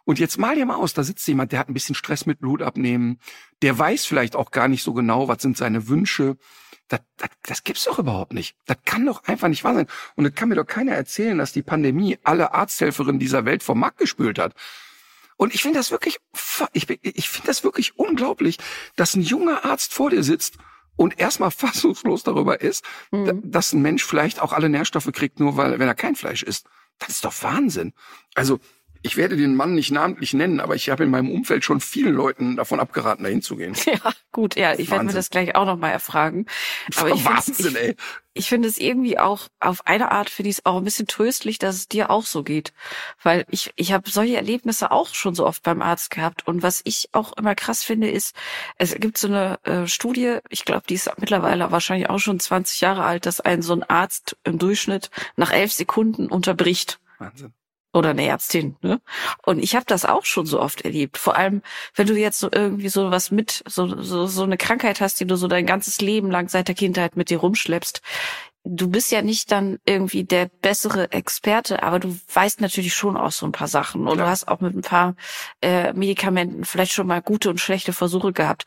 Und jetzt mal dir mal aus, da sitzt jemand, der hat ein bisschen Stress mit Blutabnehmen, der weiß vielleicht auch gar nicht so genau, was sind seine Wünsche. Das, das, das gibt's doch überhaupt nicht. Das kann doch einfach nicht wahr sein. Und das kann mir doch keiner erzählen, dass die Pandemie alle Arzthelferinnen dieser Welt vom Markt gespült hat. Und ich finde das wirklich, ich, ich finde das wirklich unglaublich, dass ein junger Arzt vor dir sitzt und erstmal fassungslos darüber ist, mhm. dass ein Mensch vielleicht auch alle Nährstoffe kriegt, nur weil, wenn er kein Fleisch isst. Das ist doch Wahnsinn. Also ich werde den Mann nicht namentlich nennen, aber ich habe in meinem Umfeld schon vielen Leuten davon abgeraten, dahin zu gehen. Ja, gut, ja, ich werde mir das gleich auch nochmal erfragen. Aber ich Wahnsinn, ich, ey. Ich finde es irgendwie auch, auf eine Art finde ich es auch ein bisschen tröstlich, dass es dir auch so geht. Weil ich, ich habe solche Erlebnisse auch schon so oft beim Arzt gehabt. Und was ich auch immer krass finde, ist, es gibt so eine äh, Studie, ich glaube, die ist mittlerweile wahrscheinlich auch schon 20 Jahre alt, dass ein so ein Arzt im Durchschnitt nach elf Sekunden unterbricht. Wahnsinn oder eine Ärztin. Ne? Und ich habe das auch schon so oft erlebt. Vor allem, wenn du jetzt so irgendwie so was mit, so, so, so eine Krankheit hast, die du so dein ganzes Leben lang seit der Kindheit mit dir rumschleppst du bist ja nicht dann irgendwie der bessere Experte, aber du weißt natürlich schon auch so ein paar Sachen und ja. du hast auch mit ein paar äh, Medikamenten vielleicht schon mal gute und schlechte Versuche gehabt.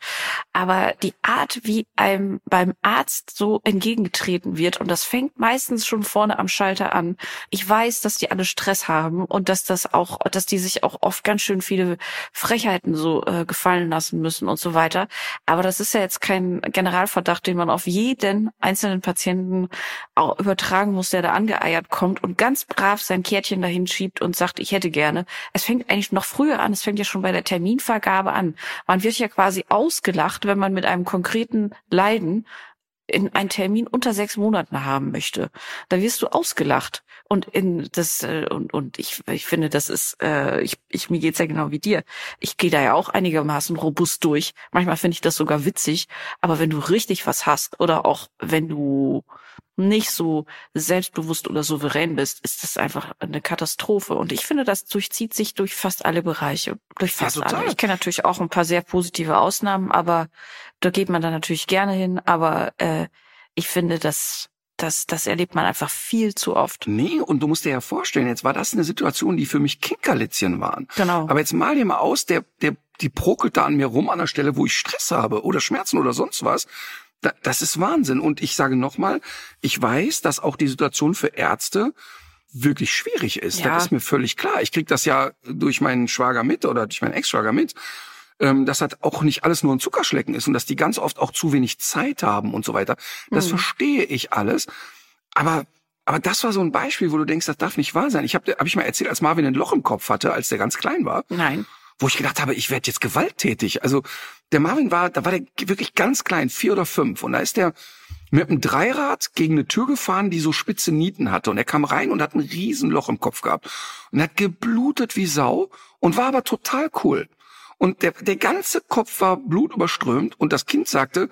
Aber die Art, wie einem beim Arzt so entgegengetreten wird, und das fängt meistens schon vorne am Schalter an. Ich weiß, dass die alle Stress haben und dass das auch, dass die sich auch oft ganz schön viele Frechheiten so äh, gefallen lassen müssen und so weiter. Aber das ist ja jetzt kein Generalverdacht, den man auf jeden einzelnen Patienten auch übertragen muss, der da angeeiert kommt und ganz brav sein Kärtchen dahin schiebt und sagt, ich hätte gerne. Es fängt eigentlich noch früher an, es fängt ja schon bei der Terminvergabe an. Man wird ja quasi ausgelacht, wenn man mit einem konkreten Leiden in einen Termin unter sechs Monaten haben möchte, da wirst du ausgelacht. Und in das äh, und und ich ich finde, das ist äh, ich ich mir geht's ja genau wie dir. Ich gehe da ja auch einigermaßen robust durch. Manchmal finde ich das sogar witzig, aber wenn du richtig was hast oder auch wenn du nicht so selbstbewusst oder souverän bist, ist das einfach eine Katastrophe. Und ich finde, das durchzieht sich durch fast alle Bereiche. Durch fast ja, alle. Ich kenne natürlich auch ein paar sehr positive Ausnahmen, aber da geht man dann natürlich gerne hin. Aber äh, ich finde, dass das, das erlebt man einfach viel zu oft. Nee, und du musst dir ja vorstellen, jetzt war das eine Situation, die für mich Kinkerlitzchen waren. Genau. Aber jetzt mal dir mal aus, der, der, die prokelt da an mir rum an der Stelle, wo ich Stress habe oder Schmerzen oder sonst was das ist Wahnsinn. Und ich sage nochmal, ich weiß, dass auch die Situation für Ärzte wirklich schwierig ist. Ja. Das ist mir völlig klar. Ich krieg das ja durch meinen Schwager mit oder durch meinen Ex-Schwager mit, ähm, dass halt auch nicht alles nur ein Zuckerschlecken ist und dass die ganz oft auch zu wenig Zeit haben und so weiter. Das mhm. verstehe ich alles. Aber aber das war so ein Beispiel, wo du denkst, das darf nicht wahr sein. Ich habe hab ich mal erzählt, als Marvin ein Loch im Kopf hatte, als der ganz klein war. Nein wo ich gedacht habe, ich werde jetzt gewalttätig. Also der Marvin war, da war der wirklich ganz klein, vier oder fünf. Und da ist der mit einem Dreirad gegen eine Tür gefahren, die so spitze Nieten hatte. Und er kam rein und hat ein Riesenloch im Kopf gehabt. Und hat geblutet wie Sau und war aber total cool. Und der, der ganze Kopf war blutüberströmt und das Kind sagte,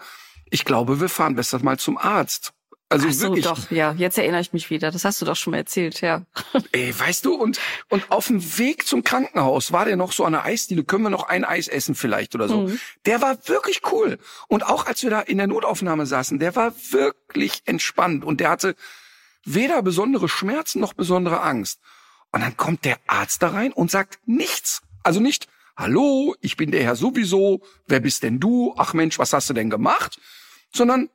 ich glaube, wir fahren besser mal zum Arzt. Also Ach so, wirklich. doch, ja, jetzt erinnere ich mich wieder. Das hast du doch schon mal erzählt, ja. Ey, weißt du, und, und auf dem Weg zum Krankenhaus war der noch so an der Eisdiele, können wir noch ein Eis essen vielleicht oder so. Mhm. Der war wirklich cool. Und auch als wir da in der Notaufnahme saßen, der war wirklich entspannt und der hatte weder besondere Schmerzen noch besondere Angst. Und dann kommt der Arzt da rein und sagt nichts. Also nicht, hallo, ich bin der Herr sowieso, wer bist denn du? Ach Mensch, was hast du denn gemacht? Sondern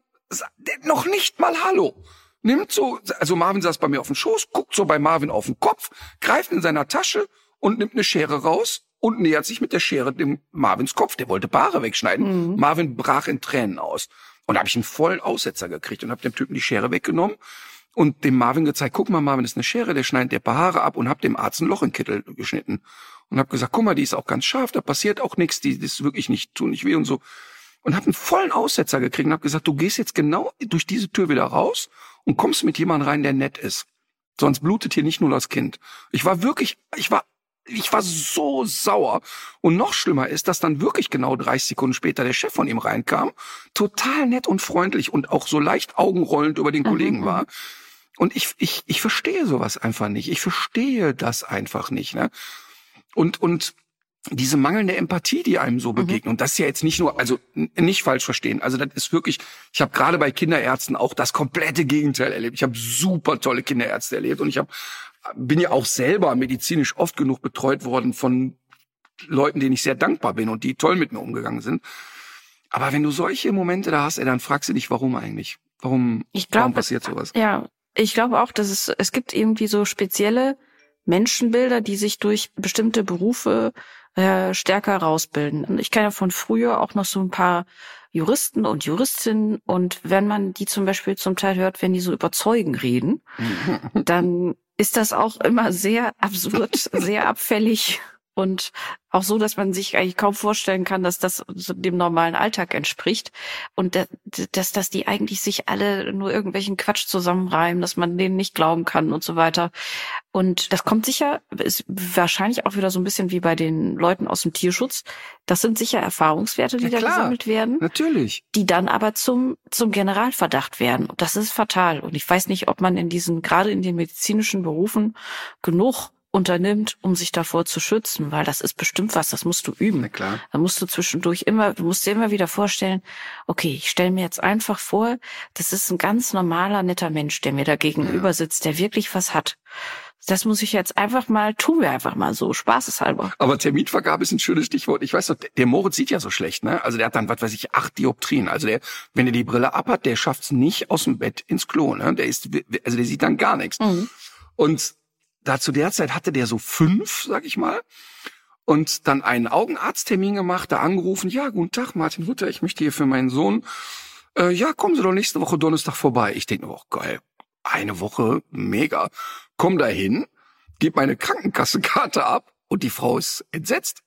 noch nicht mal Hallo. Nimmt so, also Marvin saß bei mir auf dem Schoß, guckt so bei Marvin auf den Kopf, greift in seiner Tasche und nimmt eine Schere raus und nähert sich mit der Schere dem Marvins Kopf. Der wollte Haare wegschneiden. Mhm. Marvin brach in Tränen aus. Und da habe ich einen vollen Aussetzer gekriegt und habe dem Typen die Schere weggenommen und dem Marvin gezeigt, guck mal, Marvin ist eine Schere, der schneidet der paar Haare ab und hab dem Arzt ein Loch in Kittel geschnitten. Und hab gesagt, guck mal, die ist auch ganz scharf, da passiert auch nichts, die ist wirklich nicht, tun nicht weh und so und habe einen vollen Aussetzer gekriegt und habe gesagt, du gehst jetzt genau durch diese Tür wieder raus und kommst mit jemandem rein, der nett ist. Sonst blutet hier nicht nur das Kind. Ich war wirklich, ich war, ich war so sauer. Und noch schlimmer ist, dass dann wirklich genau 30 Sekunden später der Chef von ihm reinkam, total nett und freundlich und auch so leicht augenrollend über den Kollegen mhm. war. Und ich, ich, ich verstehe sowas einfach nicht. Ich verstehe das einfach nicht. Ne? Und, und diese mangelnde Empathie, die einem so mhm. begegnet. Mhm. Und das ist ja jetzt nicht nur, also nicht falsch verstehen. Also das ist wirklich, ich habe gerade bei Kinderärzten auch das komplette Gegenteil erlebt. Ich habe super tolle Kinderärzte erlebt und ich habe bin ja auch selber medizinisch oft genug betreut worden von Leuten, denen ich sehr dankbar bin und die toll mit mir umgegangen sind. Aber wenn du solche Momente da hast, ey, dann fragst du dich, warum eigentlich? Warum, Ich glaube, warum passiert sowas? Ja, ich glaube auch, dass es, es gibt irgendwie so spezielle Menschenbilder, die sich durch bestimmte Berufe äh, stärker rausbilden. Und ich kenne ja von früher auch noch so ein paar Juristen und Juristinnen und wenn man die zum Beispiel zum Teil hört, wenn die so über Zeugen reden, dann ist das auch immer sehr absurd, sehr abfällig und auch so, dass man sich eigentlich kaum vorstellen kann, dass das dem normalen Alltag entspricht und da- dass, dass die eigentlich sich alle nur irgendwelchen Quatsch zusammenreimen, dass man denen nicht glauben kann und so weiter. Und das kommt sicher, ist wahrscheinlich auch wieder so ein bisschen wie bei den Leuten aus dem Tierschutz. Das sind sicher Erfahrungswerte, die Ja, da klar. gesammelt werden Natürlich. die dann aber zum, zum Generalverdacht werden. Und das ist fatal. Und ich weiß nicht, ob man in diesen, gerade in den medizinischen Berufen genug unternimmt, um sich davor zu schützen, weil das ist bestimmt was, das musst du üben. Na klar. Da musst du zwischendurch immer, du musst dir immer wieder vorstellen, okay, ich stelle mir jetzt einfach vor, das ist ein ganz normaler, netter Mensch, der mir da gegenüber sitzt, der wirklich was hat. Das muss ich jetzt einfach mal, tun wir einfach mal so, spaßeshalber. Aber Terminvergabe ist ein schönes Stichwort. Ich weiß doch, der Moritz sieht ja so schlecht, ne? Also der hat dann, was weiß ich, acht Dioptrien. Also der, wenn er die Brille abhat, der schafft's nicht aus dem Bett ins Klo, ne? Der ist, also der sieht dann gar nichts. Und da zu der Zeit hatte der so fünf, sag ich mal. Und dann einen Augenarzttermin gemacht, da angerufen, ja, guten Tag, Martin Rütter, ich möchte hier für meinen Sohn, äh, ja, kommen Sie doch nächste Woche Donnerstag vorbei. Ich denke, oh geil, eine Woche, mega. Komm da hin, gib meine Krankenkassenkarte ab und die Frau ist entsetzt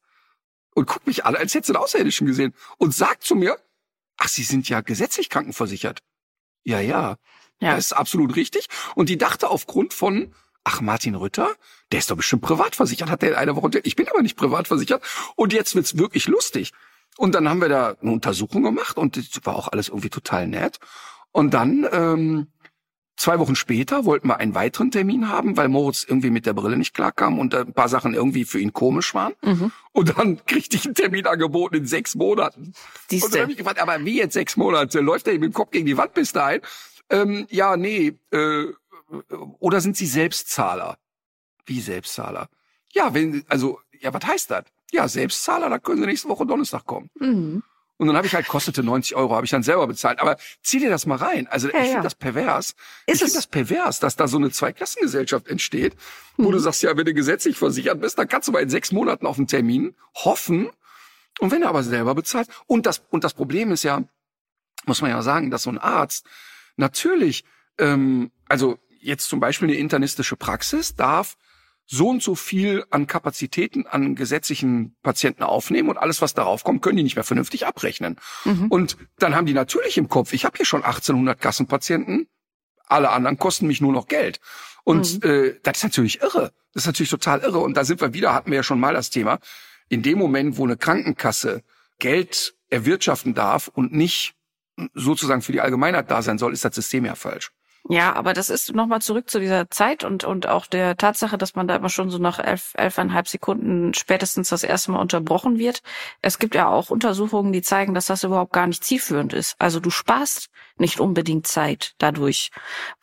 und guckt mich an, als hätte sie einen Außerirdischen gesehen und sagt zu mir, ach, Sie sind ja gesetzlich krankenversichert. Ja, ja, Ja. das ist absolut richtig. Und die dachte aufgrund von, ach, Martin Rütter, der ist doch bestimmt privat versichert, hat der in einer Woche, ich bin aber nicht privat versichert. Und jetzt wird's wirklich lustig. Und dann haben wir da eine Untersuchung gemacht und das war auch alles irgendwie total nett. Und dann, ähm, zwei Wochen später wollten wir einen weiteren Termin haben, weil Moritz irgendwie mit der Brille nicht klarkam und ein paar Sachen irgendwie für ihn komisch waren. Mhm. Und dann kriegte ich einen Termin angeboten in sechs Monaten. Siehst Und dann habe ich gefragt, aber wie jetzt sechs Monate? Läuft er ihm mit dem Kopf gegen die Wand bis dahin? Ähm, ja, nee. Äh, oder sind Sie Selbstzahler? Wie Selbstzahler? Ja, wenn, also, ja, was heißt das? Ja, Selbstzahler, da können Sie nächste Woche Donnerstag kommen. Mhm. Und dann habe ich halt, kostete 90 Euro, habe ich dann selber bezahlt. Aber zieh dir das mal rein. Also Ja, ich finde ja. das pervers. Ist ich es. finde das pervers, dass da so eine Zweiklassengesellschaft entsteht, wo Mhm. du sagst, ja, wenn du gesetzlich versichert bist, dann kannst du mal in sechs Monaten auf einen Termin hoffen. Und wenn du aber selber bezahlst. Und das, und das Problem ist ja, muss man ja sagen, dass so ein Arzt natürlich, ähm, also jetzt zum Beispiel eine internistische Praxis darf so und so viel an Kapazitäten an gesetzlichen Patienten aufnehmen und alles, was darauf kommt, können die nicht mehr vernünftig abrechnen. Und dann haben die natürlich im Kopf, ich habe hier schon 1800 Kassenpatienten, alle anderen kosten mich nur noch Geld. Und äh, das ist natürlich irre. Das ist natürlich total irre. Und da sind wir wieder, hatten wir ja schon mal das Thema, in dem Moment, wo eine Krankenkasse Geld erwirtschaften darf und nicht sozusagen für die Allgemeinheit da sein soll, ist das System ja falsch. Ja, aber das ist nochmal zurück zu dieser Zeit und, und auch der Tatsache, dass man da immer schon so nach elf, elfeinhalb Sekunden spätestens das erste Mal unterbrochen wird. Es gibt ja auch Untersuchungen, die zeigen, dass das überhaupt gar nicht zielführend ist. Also du sparst nicht unbedingt Zeit dadurch,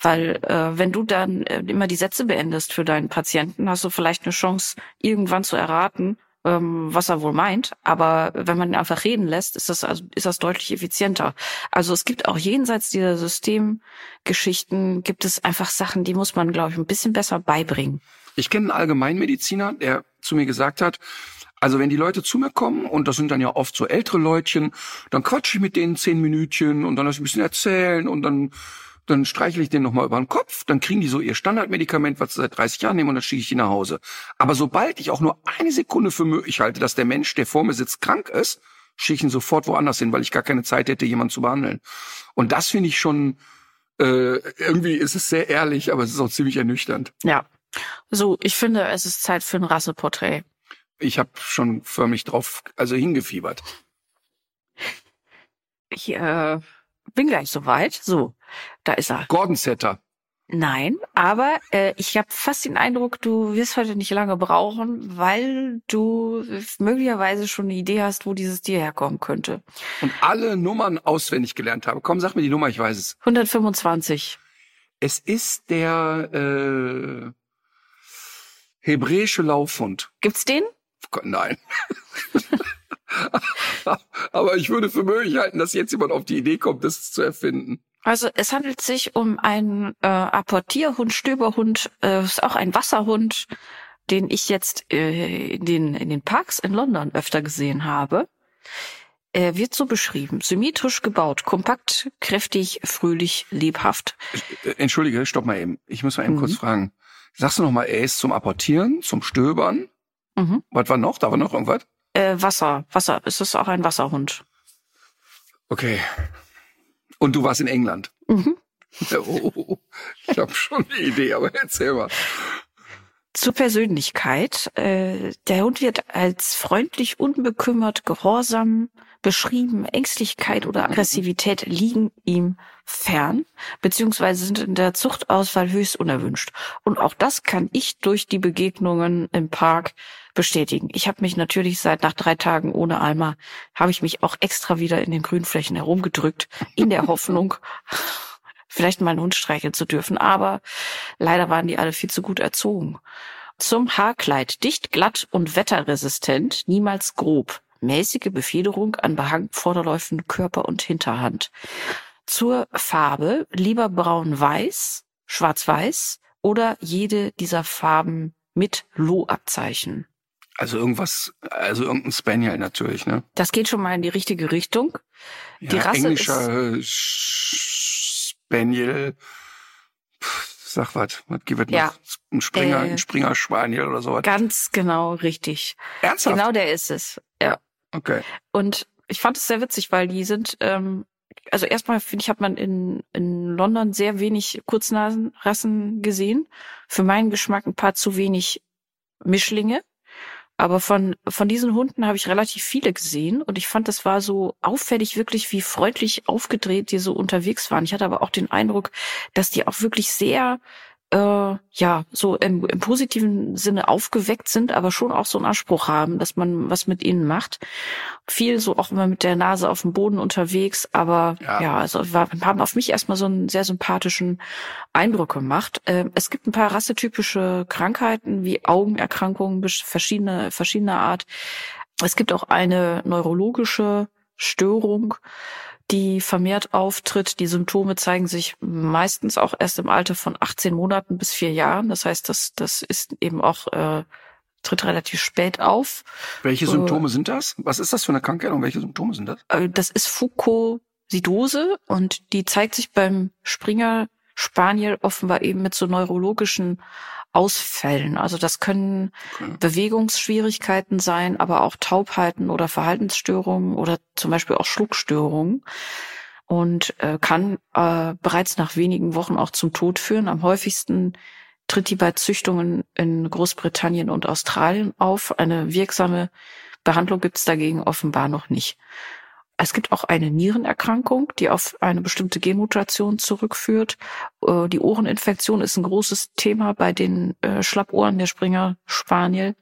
weil äh, wenn du dann äh, immer die Sätze beendest für deinen Patienten, hast du vielleicht eine Chance, irgendwann zu erraten, ähm, was er wohl meint. Aber wenn man ihn einfach reden lässt, ist das also ist das deutlich effizienter. Also es gibt auch jenseits dieser Systemgeschichten gibt es einfach Sachen, die muss man, glaube ich, ein bisschen besser beibringen. Ich kenne einen Allgemeinmediziner, der zu mir gesagt hat, also wenn die Leute zu mir kommen, und das sind dann ja oft so ältere Leutchen, dann quatsche ich mit denen zehn Minütchen und dann lass ich ein bisschen erzählen und dann, dann streichle ich denen nochmal über den Kopf, dann kriegen die so ihr Standardmedikament, was sie seit 30 Jahren nehmen und dann schicke ich die nach Hause. Aber sobald ich auch nur eine Sekunde für möglich halte, dass der Mensch, der vor mir sitzt, krank ist, schicke ich ihn sofort woanders hin, weil ich gar keine Zeit hätte, jemanden zu behandeln. Und das finde ich schon, äh, irgendwie ist es sehr ehrlich, aber es ist auch ziemlich ernüchternd. Ja. So, ich finde, es ist Zeit für ein Rasseporträt. Ich habe schon förmlich drauf, also hingefiebert. Ich äh, bin gleich soweit. So, da ist er. Gordon Setter. Nein, aber äh, ich habe fast den Eindruck, du wirst heute nicht lange brauchen, weil du möglicherweise schon eine Idee hast, wo dieses Tier herkommen könnte. Und alle Nummern auswendig gelernt habe. Komm, sag mir die Nummer, ich weiß es. 125. Es ist der äh, hebräische Laufhund. Gibt's den? Nein. Aber ich würde für möglich halten, dass jetzt jemand auf die Idee kommt, das zu erfinden. Also es handelt sich um einen äh, Apportierhund, Stöberhund, äh, ist auch ein Wasserhund, den ich jetzt äh, in, den, in den Parks in London öfter gesehen habe. Er wird so beschrieben, symmetrisch gebaut, kompakt, kräftig, fröhlich, lebhaft. Äh, Entschuldige, stopp mal eben. Ich muss mal eben Mhm. kurz fragen. Sagst du noch mal, er ist zum Apportieren, zum Stöbern? Mhm. Was war noch? Da war noch irgendwas? Äh, Wasser, Wasser, es ist auch ein Wasserhund. Okay. Und du warst in England. Mhm. Oh, ich habe schon eine Idee, aber erzähl mal. Zur Persönlichkeit. Äh, der Hund wird als freundlich, unbekümmert, gehorsam beschrieben. Ängstlichkeit oder Aggressivität liegen ihm fern, beziehungsweise sind in der Zuchtauswahl höchst unerwünscht. Und auch das kann ich durch die Begegnungen im Park bestätigen. Ich habe mich natürlich seit nach drei Tagen ohne Eimer, habe ich mich auch extra wieder in den Grünflächen herumgedrückt, in der Hoffnung, vielleicht mal einen Hund streicheln zu dürfen. Aber leider waren die alle viel zu gut erzogen. Zum Haarkleid. Dicht, glatt und wetterresistent, niemals grob. Mäßige Befederung an Behang, Vorderläufen, Körper und Hinterhand. Zur Farbe lieber braun-weiß, schwarz-weiß oder jede dieser Farben mit Loh-Abzeichen. Also irgendwas, also irgendein Spaniel natürlich, ne? Das geht schon mal in die richtige Richtung. Die Rasse englischer Sch- Spaniel. Sag was, was gibt es Ja. noch? Ein Springer, Äh, ein Springer Spaniel oder sowas. Ganz genau richtig. Ernsthaft? Genau der ist es. Ja. Okay. Und ich fand es sehr witzig, weil die sind, ähm, also erstmal finde ich, hat man in, in London sehr wenig Kurznasenrassen gesehen. Für meinen Geschmack ein paar zu wenig Mischlinge. Aber von, von diesen Hunden habe ich relativ viele gesehen und ich fand, das war so auffällig wirklich, wie freundlich aufgedreht die so unterwegs waren. Ich hatte aber auch den Eindruck, dass die auch wirklich sehr, äh, ja, so im, im positiven Sinne aufgeweckt sind, aber schon auch so einen Anspruch haben, dass man was mit ihnen macht. Viel so auch immer mit der Nase auf dem Boden unterwegs, aber Ja. ja, also war, haben auf mich erstmal so einen sehr sympathischen Eindruck gemacht. Ähm, es gibt ein paar rassetypische Krankheiten wie Augenerkrankungen verschiedene, verschiedener Art. Es gibt auch eine neurologische Störung, die vermehrt auftritt. Die Symptome zeigen sich meistens auch erst im Alter von 18 Monaten bis vier Jahren. Das heißt, das, das ist eben auch, äh, tritt relativ spät auf. Welche Äh, Symptome sind das? Was ist das für eine Krankheit und welche Symptome sind das? Äh, Das ist Fucosidose und die zeigt sich beim Springer Spaniel offenbar eben mit so neurologischen Ausfällen. Also das können Okay. Bewegungsschwierigkeiten sein, aber auch Taubheiten oder Verhaltensstörungen oder zum Beispiel auch Schluckstörungen und äh, kann äh, bereits nach wenigen Wochen auch zum Tod führen. Am häufigsten tritt die bei Züchtungen in Großbritannien und Australien auf. Eine wirksame Behandlung gibt es dagegen offenbar noch nicht. Es gibt auch eine Nierenerkrankung, die auf eine bestimmte Genmutation zurückführt. Äh, Die Ohreninfektion ist ein großes Thema bei den äh, Schlappohren der Springer Spaniel.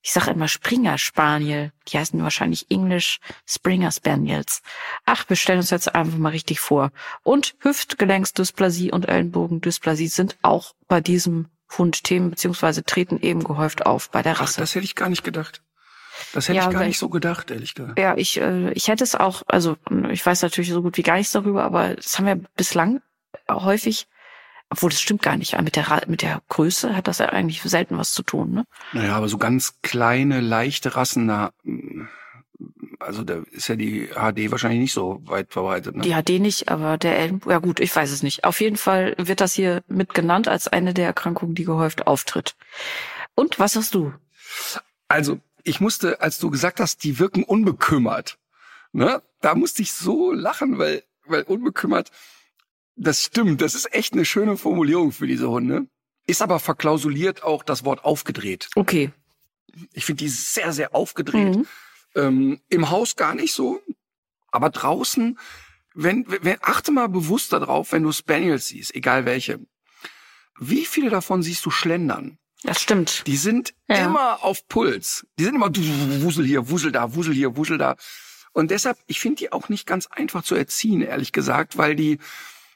Ich sage immer Springer Spaniel. Die heißen wahrscheinlich Englisch Springer Spaniels. Ach, wir stellen uns jetzt einfach mal richtig vor. Und Hüftgelenksdysplasie und Ellenbogendysplasie sind auch bei diesem Hund Themen beziehungsweise treten eben gehäuft auf bei der Ach, Rasse. das hätte ich gar nicht gedacht. Das hätte Ja, ich gar nicht so gedacht, ehrlich gesagt. Ja, ich, äh, ich hätte es auch, also ich weiß natürlich so gut wie gar nichts darüber, aber das haben wir bislang häufig, obwohl das stimmt gar nicht, mit der, mit der Größe hat das ja eigentlich selten was zu tun. Ne? Naja, aber so ganz kleine, leichte Rassen, da, mm, also da ist ja die HD wahrscheinlich nicht so weit verbreitet. Ne? Die HD nicht, aber der Ellenbogen, ja gut, ich weiß es nicht. Auf jeden Fall wird das hier mit genannt als eine der Erkrankungen, die gehäuft auftritt. Und was hast du? Also, ich musste, als du gesagt hast, die wirken unbekümmert, ne? Da musste ich so lachen, weil, weil unbekümmert, das stimmt, das ist echt eine schöne Formulierung für diese Hunde. Ist aber verklausuliert auch das Wort aufgedreht. Okay. Ich finde die sehr, sehr aufgedreht. Mhm. Ähm, Im Haus gar nicht so, aber draußen, wenn, wenn, achte mal bewusst darauf, wenn du Spaniels siehst, egal welche. Wie viele davon siehst du schlendern? Das stimmt. Die sind Ja. immer auf Puls. Die sind immer wusel hier, wusel da, wusel hier, wusel da. Und deshalb, ich finde die auch nicht ganz einfach zu erziehen, ehrlich gesagt, weil die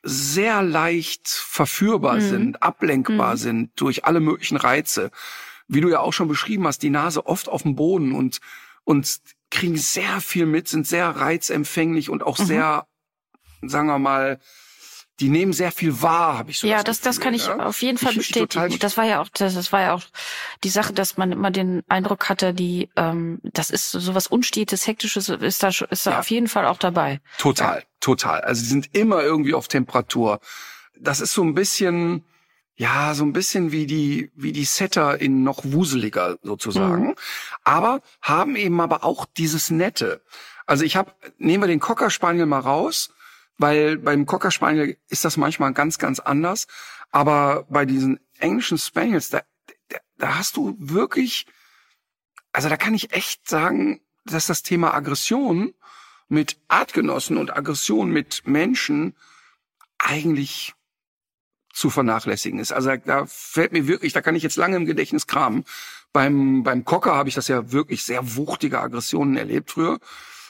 sehr leicht verführbar Mhm. sind, ablenkbar Mhm. sind durch alle möglichen Reize. wie du ja auch schon beschrieben hast, die Nase oft auf dem Boden und, und kriegen sehr viel mit, sind sehr reizempfänglich und auch mhm. sehr, sagen wir mal, die nehmen sehr viel wahr, habe ich so Ja, das, das, das kann ich ja? auf jeden Fall ich, bestätigen. Das war ja auch, das, das war ja auch die Sache, dass man immer den Eindruck hatte, die, ähm, das ist sowas Unstetes, Hektisches, ist da, ist da ja. auf jeden Fall auch dabei. Total, ja. total. Also die sind immer irgendwie auf Temperatur. Das ist so ein bisschen, ja, so ein bisschen wie die, wie die Setter in noch wuseliger sozusagen. Mhm. Aber haben eben aber auch dieses Nette. Also ich habe, nehmen wir den Cocker Spaniel mal raus weil beim Cocker Spaniel ist das manchmal ganz, ganz anders. Aber bei diesen englischen Spaniels, da, da, da hast du wirklich, also da kann ich echt sagen, dass das Thema Aggression mit Artgenossen und Aggression mit Menschen eigentlich zu vernachlässigen ist. Also da fällt mir wirklich, da kann ich jetzt lange im Gedächtnis kramen. Beim, beim Cocker habe ich das ja wirklich sehr wuchtige Aggressionen erlebt früher.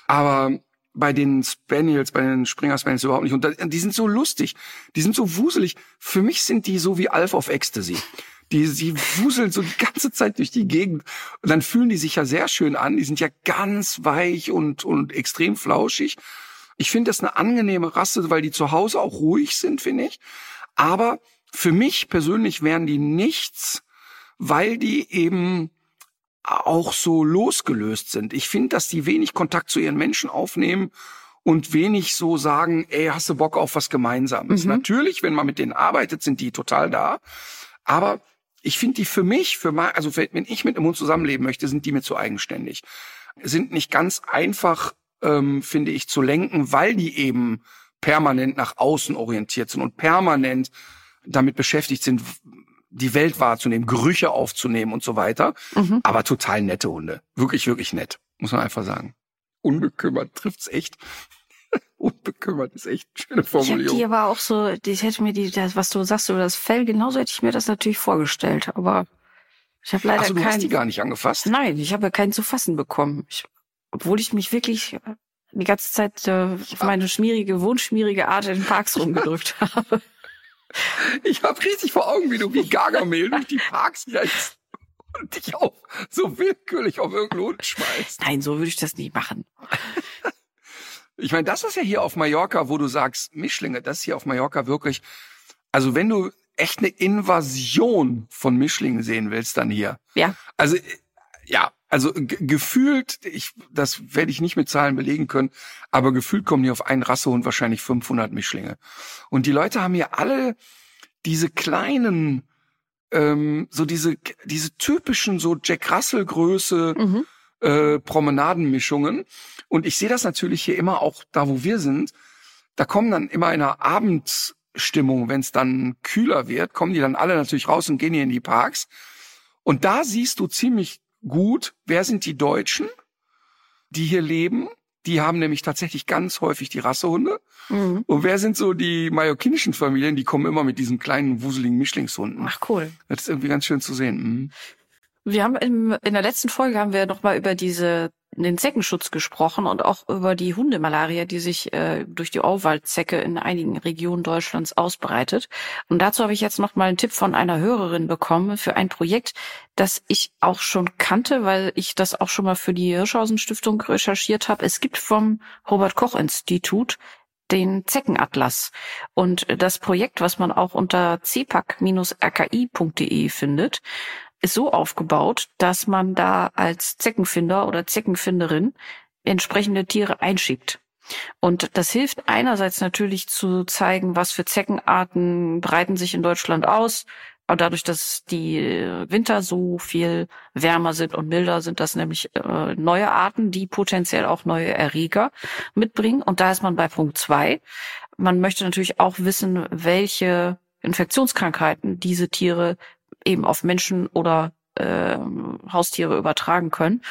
Aber bei den Spaniels, bei den Springer Spaniels überhaupt nicht. Und die sind so lustig, die sind so wuselig. Für mich sind die so wie Alf auf Ecstasy. Die, sie wuseln so die ganze Zeit durch die Gegend. Und dann fühlen die sich ja sehr schön an. Die sind ja ganz weich und, und extrem flauschig. Ich finde das eine angenehme Rasse, weil die zu Hause auch ruhig sind, finde ich. Aber für mich persönlich wären die nichts, weil die eben auch so losgelöst sind. Ich finde, dass die wenig Kontakt zu ihren Menschen aufnehmen und wenig so sagen, ey, hast du Bock auf was Gemeinsames? Mhm. Natürlich, wenn man mit denen arbeitet, sind die total da. Aber ich finde die für mich, für mein, also wenn ich mit einem Hund zusammenleben möchte, sind die mir zu eigenständig. Sind nicht ganz einfach, ähm, finde ich, zu lenken, weil die eben permanent nach außen orientiert sind und permanent damit beschäftigt sind, die Welt wahrzunehmen, Gerüche aufzunehmen und so weiter. Mhm. Aber total nette Hunde. Wirklich, wirklich nett. Muss man einfach sagen. Unbekümmert trifft's echt. Unbekümmert ist echt eine schöne Formulierung. Ich die aber auch so, ich hätte mir die, das, was du sagst über das Fell, genauso hätte ich mir das natürlich vorgestellt. Aber ich habe leider Ach so, du keinen. hast die gar nicht angefasst? Nein, ich habe ja keinen zu fassen bekommen. Ich, obwohl ich mich wirklich die ganze Zeit äh, auf meine schmierige, wohnschmierige Art in den Parks rumgedrückt habe. Ich habe richtig vor Augen, wie du wie Gargamel durch die Parks rennst und dich auch so willkürlich auf irgendeinen Hund schmeißt. Nein, so würde ich das nicht machen. Ich meine, das ist ja hier auf Mallorca, wo du sagst, Mischlinge, das ist hier auf Mallorca wirklich, also wenn du echt eine Invasion von Mischlingen sehen willst, dann hier. Ja. Also, ja, also gefühlt, ich, das werde ich nicht mit Zahlen belegen können, aber gefühlt kommen hier auf einen Rassehund wahrscheinlich 500 Mischlinge. Und die Leute haben hier alle diese kleinen, ähm, so diese diese typischen so Jack Russell Größe mhm. äh, Promenadenmischungen. Und ich sehe das natürlich hier immer auch da, wo wir sind. Da kommen dann immer in einer Abendstimmung, wenn es dann kühler wird, kommen die dann alle natürlich raus und gehen hier in die Parks. Und da siehst du ziemlich gut, wer sind die Deutschen, die hier leben? Die haben nämlich tatsächlich ganz häufig die Rassehunde. Mhm. Und wer sind so die mallorquinischen Familien? Die kommen immer mit diesen kleinen, wuseligen Mischlingshunden. Ach, cool. Das ist irgendwie ganz schön zu sehen. Mhm. Wir haben im, in der letzten Folge haben wir noch mal über diese den Zeckenschutz gesprochen und auch über die Hundemalaria, die sich äh, durch die Auwaldzecke in einigen Regionen Deutschlands ausbreitet. Und dazu habe ich jetzt noch mal einen Tipp von einer Hörerin bekommen für ein Projekt, das ich auch schon kannte, weil ich das auch schon mal für die Hirschhausen Stiftung recherchiert habe. Es gibt vom Robert Koch Institut den Zeckenatlas. Und das Projekt, was man auch unter cpac-rki.de findet, ist so aufgebaut, dass man da als Zeckenfinder oder Zeckenfinderin entsprechende Tiere einschickt. Und das hilft einerseits natürlich zu zeigen, was für Zeckenarten breiten sich in Deutschland aus. Aber dadurch, dass die Winter so viel wärmer sind und milder, sind das nämlich äh, neue Arten, die potenziell auch neue Erreger mitbringen. Und da ist man bei Punkt zwei. Man möchte natürlich auch wissen, welche Infektionskrankheiten diese Tiere eben auf Menschen oder äh, Haustiere übertragen können.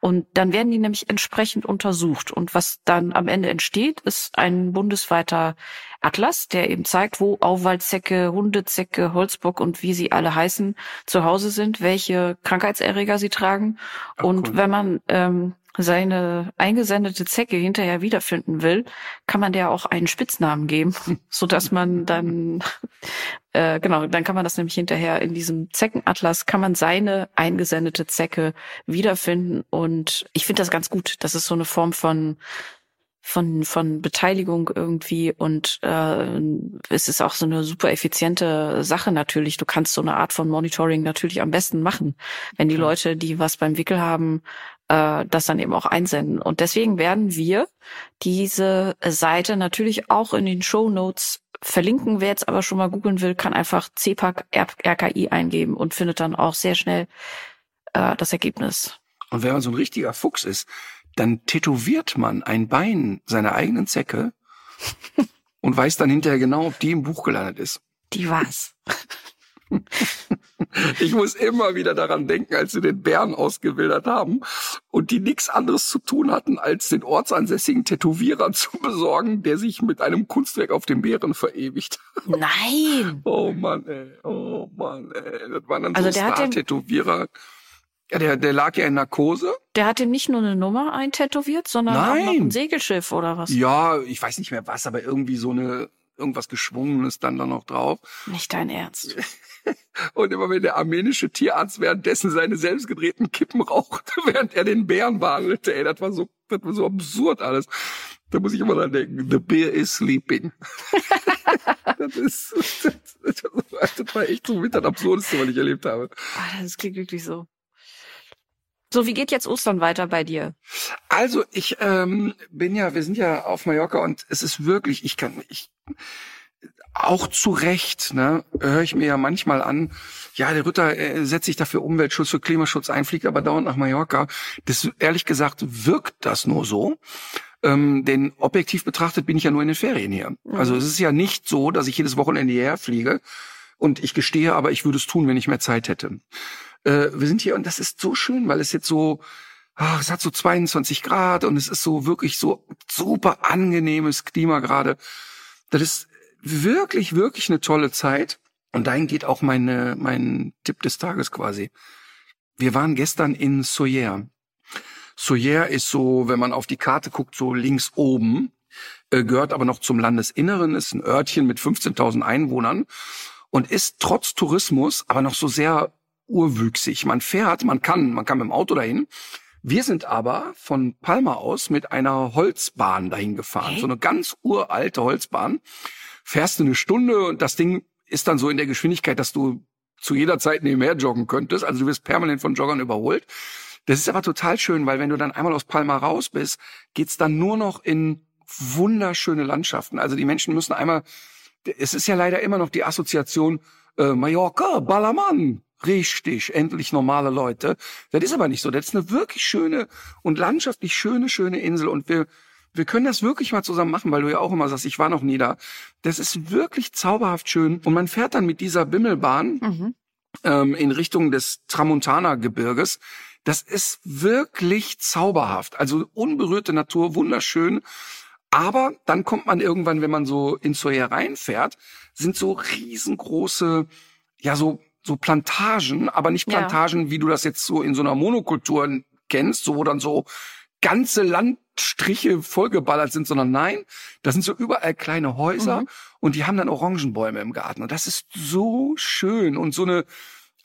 Und dann werden die nämlich entsprechend untersucht. Und was dann am Ende entsteht, ist ein bundesweiter Atlas, der eben zeigt, wo Auwaldzecke, Hundezecke, Holzbock und wie sie alle heißen zu Hause sind, welche Krankheitserreger sie tragen. Ach, und cool. wenn man ähm, seine eingesendete Zecke hinterher wiederfinden will, kann man der auch einen Spitznamen geben, so dass man dann äh, genau, dann kann man das nämlich hinterher in diesem Zeckenatlas, kann man seine eingesendete Zecke wiederfinden. Und ich finde das ganz gut. Das ist so eine Form von von von Beteiligung irgendwie und äh, es ist auch so eine super effiziente Sache natürlich. Du kannst so eine Art von Monitoring natürlich am besten machen, wenn die Leute, die was beim Wickel haben, äh, das dann eben auch einsenden. Und deswegen werden wir diese Seite natürlich auch in den Show Notes verlinken. Wer jetzt aber schon mal googeln will, kann einfach CPAC RKI eingeben und findet dann auch sehr schnell äh, das Ergebnis. Und wenn man so ein richtiger Fuchs ist, dann tätowiert man ein Bein seiner eigenen Zecke und weiß dann hinterher genau, ob die im Buch gelandet ist. Die was? Ich muss immer wieder daran denken, als sie den Bären ausgewildert haben und die nichts anderes zu tun hatten, als den ortsansässigen Tätowierer zu besorgen, der sich mit einem Kunstwerk auf dem Bären verewigt. Nein! Oh Mann, ey. Oh Mann, ey. Das waren dann Also so Star-Tätowierer. Ja, der, der lag ja in Narkose. Der hat ihm nicht nur eine Nummer eintätowiert, sondern auch noch Nein. ein Segelschiff oder was? Ja, ich weiß nicht mehr was, aber irgendwie so eine, irgendwas Geschwungenes dann da noch drauf. Nicht dein Ernst. Und immer wenn der armenische Tierarzt währenddessen seine selbstgedrehten Kippen rauchte, während er den Bären behandelte, ey, das war so, das war so absurd alles. Da muss ich immer dran denken, the bear is sleeping. das ist, das, das war echt so mit das Absurdeste, was ich erlebt habe. Ah, das klingt wirklich so. So, wie geht jetzt Ostern weiter bei dir? Also ich ähm, bin ja, wir sind ja auf Mallorca und es ist wirklich, ich kann, ich auch zu Recht, ne, höre ich mir ja manchmal an, ja, der Ritter äh, setzt sich dafür Umweltschutz, für Klimaschutz ein, fliegt aber dauernd nach Mallorca. Das ehrlich gesagt wirkt das nur so. Ähm, denn objektiv betrachtet bin ich ja nur in den Ferien hier. Also es ist ja nicht so, dass ich jedes Wochenende hierher fliege. Und ich gestehe aber, ich würde es tun, wenn ich mehr Zeit hätte. Äh, wir sind hier und das ist so schön, weil es jetzt so, ach, es hat so 22 Grad und es ist so wirklich so super angenehmes Klima gerade. Das ist wirklich, wirklich eine tolle Zeit. Und dahin geht auch meine, mein Tipp des Tages quasi. Wir waren gestern in Soyer. Soyer ist so, wenn man auf die Karte guckt, so links oben, äh, gehört aber noch zum Landesinneren, ist ein Örtchen mit 15.000 Einwohnern und ist trotz Tourismus aber noch so sehr urwüchsig. Man fährt, man kann, man kann mit dem Auto dahin. Wir sind aber von Palma aus mit einer Holzbahn dahin gefahren. Okay. So eine ganz uralte Holzbahn. Fährst du eine Stunde und das Ding ist dann so in der Geschwindigkeit, dass du zu jeder Zeit nebenher joggen könntest. Also du wirst permanent von Joggern überholt. Das ist aber total schön, weil wenn du dann einmal aus Palma raus bist, geht's dann nur noch in wunderschöne Landschaften. Also die Menschen müssen einmal, es ist ja leider immer noch die Assoziation äh, Mallorca, Ballermann. Richtig, endlich normale Leute. Das ist aber nicht so. Das ist eine wirklich schöne und landschaftlich schöne, schöne Insel. Und wir, wir können das wirklich mal zusammen machen, weil du ja auch immer sagst, ich war noch nie da. Das ist wirklich zauberhaft schön. Und man fährt dann mit dieser Bimmelbahn Mhm. ähm, in Richtung des Tramontana-Gebirges. Das ist wirklich zauberhaft. Also unberührte Natur, wunderschön. Aber dann kommt man irgendwann, wenn man so in Soyer reinfährt, sind so riesengroße, ja, so, so Plantagen, aber nicht Ja. Plantagen, wie du das jetzt so in so einer Monokultur kennst, so wo dann so ganze Landstriche vollgeballert sind, sondern nein, das sind so überall kleine Häuser Mhm. und die haben dann Orangenbäume im Garten. Und das ist so schön und so eine,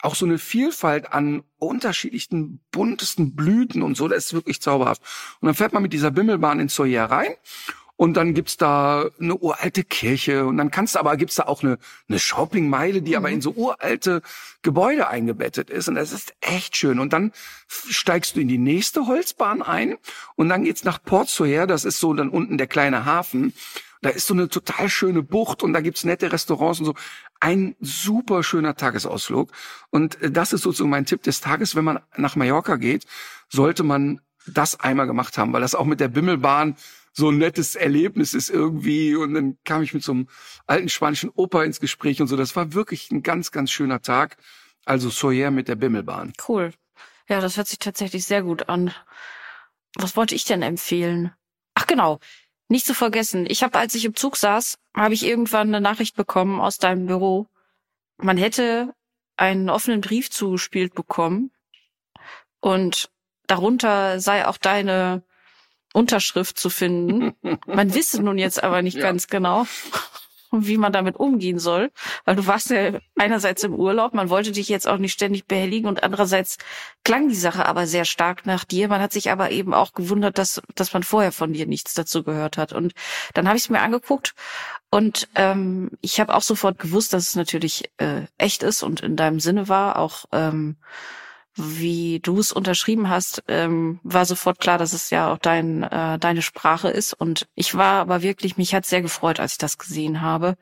auch so eine Vielfalt an unterschiedlichsten, buntesten Blüten und so, das ist wirklich zauberhaft. Und dann fährt man mit dieser Bimmelbahn in Soyer rein und dann gibt's da eine uralte Kirche und dann kannst du aber gibt's da auch eine, eine Shoppingmeile, die aber in so uralte Gebäude eingebettet ist und das ist echt schön. Und dann steigst du in die nächste Holzbahn ein und dann geht's nach Port Soyer, das ist so dann unten der kleine Hafen. Da ist so eine total schöne Bucht und da gibt's nette Restaurants und so. Ein super schöner Tagesausflug. Und äh, das ist sozusagen mein Tipp des Tages. Wenn man nach Mallorca geht, sollte man das einmal gemacht haben, weil das auch mit der Bimmelbahn so ein nettes Erlebnis ist irgendwie. Und dann kam ich mit so einem alten spanischen Opa ins Gespräch und so. Das war wirklich ein ganz, ganz schöner Tag. Also Soyer mit der Bimmelbahn. Cool. Ja, das hört sich tatsächlich sehr gut an. Was wollte ich denn empfehlen? Ach genau, nicht zu vergessen. Ich habe, als ich im Zug saß, habe ich irgendwann eine Nachricht bekommen aus deinem Büro. Man hätte einen offenen Brief zugespielt bekommen und darunter sei auch deine Unterschrift zu finden. Man wisse nun jetzt aber nicht Ja. ganz genau. wie man damit umgehen soll, weil du warst ja einerseits im Urlaub, man wollte dich jetzt auch nicht ständig behelligen und andererseits klang die Sache aber sehr stark nach dir. Man hat sich aber eben auch gewundert, dass, dass man vorher von dir nichts dazu gehört hat. Und dann habe ich es mir angeguckt und ähm, ich habe auch sofort gewusst, dass es natürlich äh, echt ist und in deinem Sinne war, auch ähm, wie du es unterschrieben hast, ähm, war sofort klar, dass es ja auch dein, äh, deine Sprache ist. Und ich war aber wirklich, mich hat sehr gefreut, als ich das gesehen habe,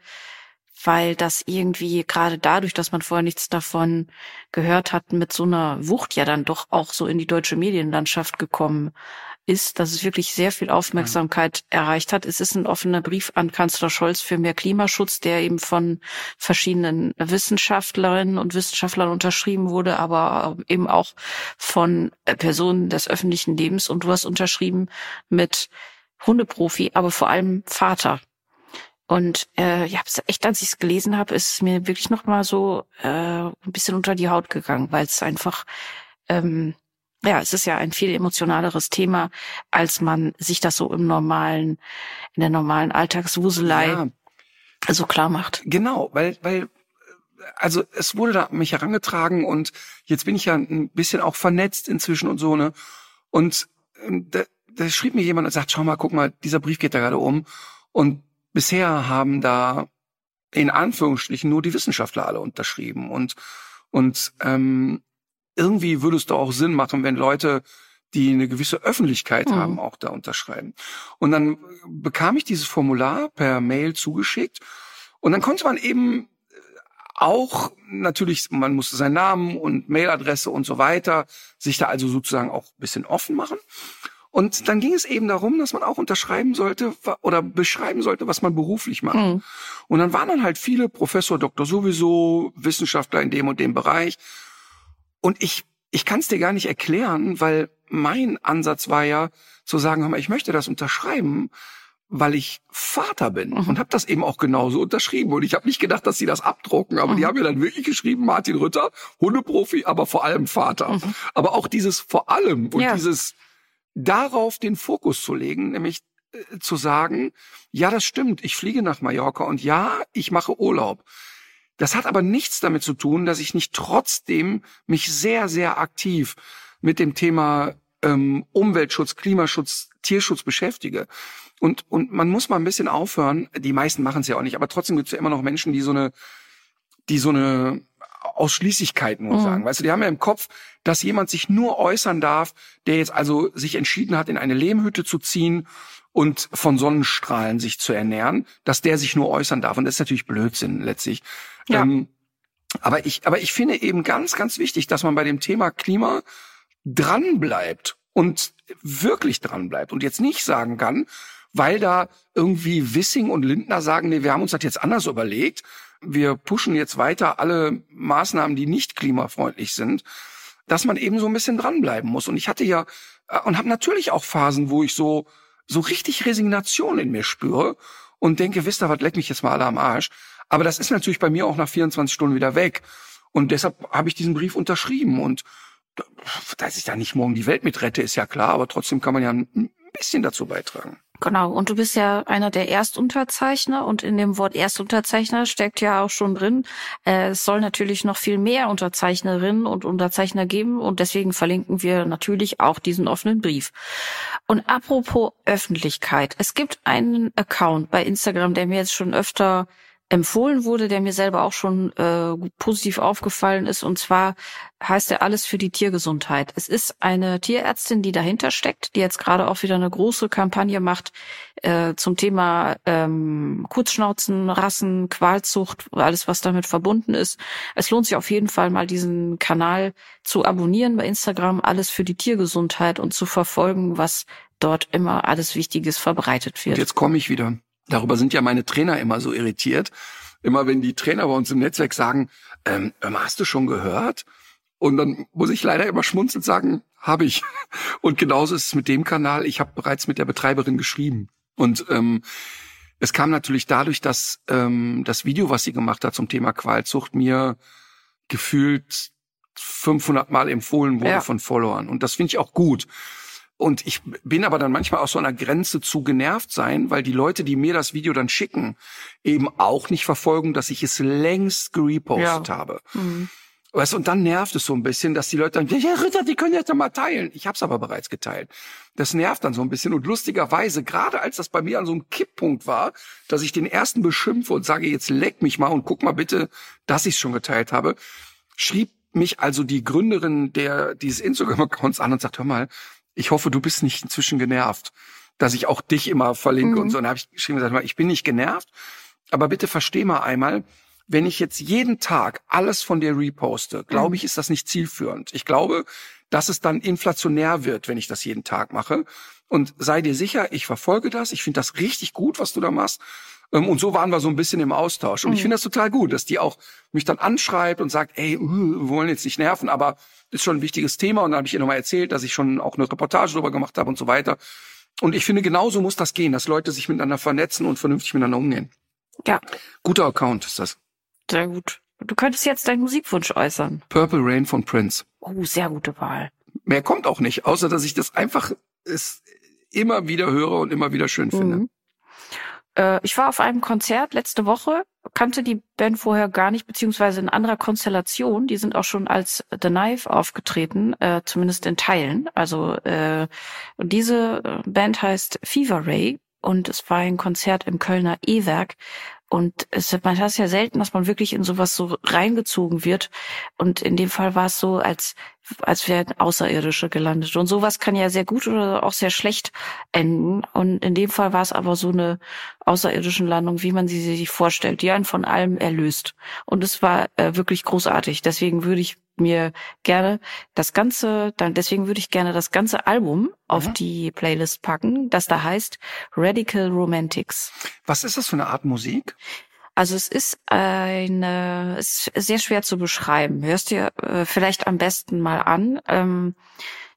weil das irgendwie gerade dadurch, dass man vorher nichts davon gehört hat, mit so einer Wucht ja dann doch auch so in die deutsche Medienlandschaft gekommen ist, dass es wirklich sehr viel Aufmerksamkeit ja. erreicht hat. Es ist ein offener Brief an Kanzler Scholz für mehr Klimaschutz, der eben von verschiedenen Wissenschaftlerinnen und Wissenschaftlern unterschrieben wurde, aber eben auch von Personen des öffentlichen Lebens. Und du hast unterschrieben mit Hundeprofi, aber vor allem Vater. Und äh, ja, echt, als ich es gelesen habe, ist es mir wirklich noch mal so äh, ein bisschen unter die Haut gegangen, weil es einfach ähm, ja, es ist ja ein viel emotionaleres Thema, als man sich das so im normalen, in der normalen Alltagswuselei ja. so klar macht. Genau, weil, weil, also es wurde da mich herangetragen und jetzt bin ich ja ein bisschen auch vernetzt inzwischen und so, ne? Und ähm, da, da schrieb mir jemand und sagt, schau mal, guck mal, dieser Brief geht da gerade um. Und bisher haben da in Anführungsstrichen nur die Wissenschaftler alle unterschrieben. Und, und ähm, irgendwie würde es doch auch Sinn machen, wenn Leute, die eine gewisse Öffentlichkeit mhm. haben, auch da unterschreiben. Und dann bekam ich dieses Formular per Mail zugeschickt und dann konnte man eben auch natürlich, man musste seinen Namen und Mailadresse und so weiter sich da also sozusagen auch ein bisschen offen machen. Und dann ging es eben darum, dass man auch unterschreiben sollte oder beschreiben sollte, was man beruflich macht. Mhm. Und dann waren dann halt viele Professor, Doktor sowieso, Wissenschaftler in dem und dem Bereich. Und ich, ich kann es dir gar nicht erklären, weil mein Ansatz war ja zu sagen, hör mal, ich möchte das unterschreiben, weil ich Vater bin mhm. und habe das eben auch genauso unterschrieben. Und ich habe nicht gedacht, dass sie das abdrucken, aber mhm. die haben mir dann wirklich geschrieben, Martin Rütter, Hundeprofi, aber vor allem Vater. Mhm. Aber auch dieses vor allem und ja. dieses darauf den Fokus zu legen, nämlich äh, zu sagen, ja, das stimmt, ich fliege nach Mallorca und ja, ich mache Urlaub. Das hat aber nichts damit zu tun, dass ich nicht trotzdem mich sehr, sehr aktiv mit dem Thema ähm, Umweltschutz, Klimaschutz, Tierschutz beschäftige. Und, und man muss mal ein bisschen aufhören, die meisten machen es ja auch nicht, aber trotzdem gibt es ja immer noch Menschen, die so eine, die so eine Ausschließlichkeit nur mhm. sagen. Weißt du, die haben ja im Kopf, dass jemand sich nur äußern darf, der jetzt also sich entschieden hat, in eine Lehmhütte zu ziehen und von Sonnenstrahlen sich zu ernähren, dass der sich nur äußern darf. Und das ist natürlich Blödsinn letztlich. Ja. Ähm, aber ich, aber ich finde eben ganz, ganz wichtig, dass man bei dem Thema Klima dran bleibt und wirklich dran bleibt und jetzt nicht sagen kann, weil da irgendwie Wissing und Lindner sagen, nee, wir haben uns das jetzt anders überlegt. Wir pushen jetzt weiter alle Maßnahmen, die nicht klimafreundlich sind, dass man eben so ein bisschen dranbleiben muss. Und ich hatte ja äh, und habe natürlich auch Phasen, wo ich so so richtig Resignation in mir spüre und denke, wisst ihr was, leck mich jetzt mal alle am Arsch. Aber das ist natürlich bei mir auch nach 24 Stunden wieder weg. Und deshalb habe ich diesen Brief unterschrieben. Und dass ich da nicht morgen die Welt mit rette, ist ja klar, aber trotzdem kann man ja ein bisschen dazu beitragen. Genau, und du bist ja einer der Erstunterzeichner und in dem Wort Erstunterzeichner steckt ja auch schon drin, äh, es soll natürlich noch viel mehr Unterzeichnerinnen und Unterzeichner geben und deswegen verlinken wir natürlich auch diesen offenen Brief. Und apropos Öffentlichkeit, es gibt einen Account bei Instagram, der mir jetzt schon öfter empfohlen wurde, der mir selber auch schon äh, positiv aufgefallen ist. Und zwar heißt er alles für die Tiergesundheit. Es ist eine Tierärztin, die dahinter steckt, die jetzt gerade auch wieder eine große Kampagne macht äh, zum Thema ähm, Kurzschnauzen, Rassen, Qualzucht, alles, was damit verbunden ist. Es lohnt sich auf jeden Fall mal diesen Kanal zu abonnieren bei Instagram, alles für die Tiergesundheit und zu verfolgen, was dort immer alles Wichtiges verbreitet wird. Und jetzt komme ich wieder. Darüber sind ja meine Trainer immer so irritiert. Immer wenn die Trainer bei uns im Netzwerk sagen, ähm, hast du schon gehört? Und dann muss ich leider immer schmunzelnd sagen, habe ich. Und genauso ist es mit dem Kanal. Ich habe bereits mit der Betreiberin geschrieben. Und ähm, es kam natürlich dadurch, dass ähm, das Video, was sie gemacht hat zum Thema Qualzucht, mir gefühlt 500 Mal empfohlen wurde ja. von Followern. Und das finde ich auch gut. Und ich bin aber dann manchmal auch so der Grenze zu genervt sein, weil die Leute, die mir das Video dann schicken, eben auch nicht verfolgen, dass ich es längst gerepostet ja. habe. Mhm. Weißt, und dann nervt es so ein bisschen, dass die Leute dann, ja, Ritter, die können jetzt mal teilen. Ich habe es aber bereits geteilt. Das nervt dann so ein bisschen. Und lustigerweise, gerade als das bei mir an so einem Kipppunkt war, dass ich den ersten beschimpfe und sage, jetzt leck mich mal und guck mal bitte, dass ich es schon geteilt habe, schrieb mich also die Gründerin der dieses Instagram-Accounts an und sagt, hör mal, ich hoffe, du bist nicht inzwischen genervt, dass ich auch dich immer verlinke mhm. und so. Und dann habe ich geschrieben, gesagt, ich bin nicht genervt, aber bitte versteh mal einmal, wenn ich jetzt jeden Tag alles von dir reposte, glaube mhm. ich, ist das nicht zielführend. Ich glaube, dass es dann inflationär wird, wenn ich das jeden Tag mache. Und sei dir sicher, ich verfolge das. Ich finde das richtig gut, was du da machst. Ähm, und so waren wir so ein bisschen im Austausch. Und ich mhm. finde das total gut, dass die auch mich dann anschreibt und sagt, ey, uh, wir wollen jetzt nicht nerven, aber ist schon ein wichtiges Thema. Und dann habe ich ihr nochmal erzählt, dass ich schon auch eine Reportage darüber gemacht habe und so weiter. Und ich finde, genauso muss das gehen, dass Leute sich miteinander vernetzen und vernünftig miteinander umgehen. Ja. Guter Account ist das. Sehr gut. Du könntest jetzt deinen Musikwunsch äußern. Purple Rain von Prince. Oh, sehr gute Wahl. Mehr kommt auch nicht, außer dass ich das einfach es immer wieder höre und immer wieder schön finde. Mhm. Äh, ich war auf einem Konzert letzte Woche, kannte die Band vorher gar nicht, beziehungsweise in anderer Konstellation. Die sind auch schon als The Knife aufgetreten, äh, zumindest in Teilen. Also äh, diese äh, Band heißt Fever Ray und es war ein Konzert im Kölner E-Werk und es, man hat es ja selten, dass man wirklich in sowas so reingezogen wird. Und in dem Fall war es so, als, als wären Außerirdische gelandet. Und sowas kann ja sehr gut oder auch sehr schlecht enden. Und in dem Fall war es aber so eine außerirdischen Landung, wie man sie sich vorstellt, die einen von allem erlöst. Und es war äh, wirklich großartig. Deswegen würde ich mir gerne das ganze, dann deswegen würde ich gerne das ganze Album auf mhm. die Playlist packen, das da heißt Radical Romantics. Was ist das für eine Art Musik? Also es ist eine, es ist sehr schwer zu beschreiben. Hörst dir äh, vielleicht am besten mal an. Ähm,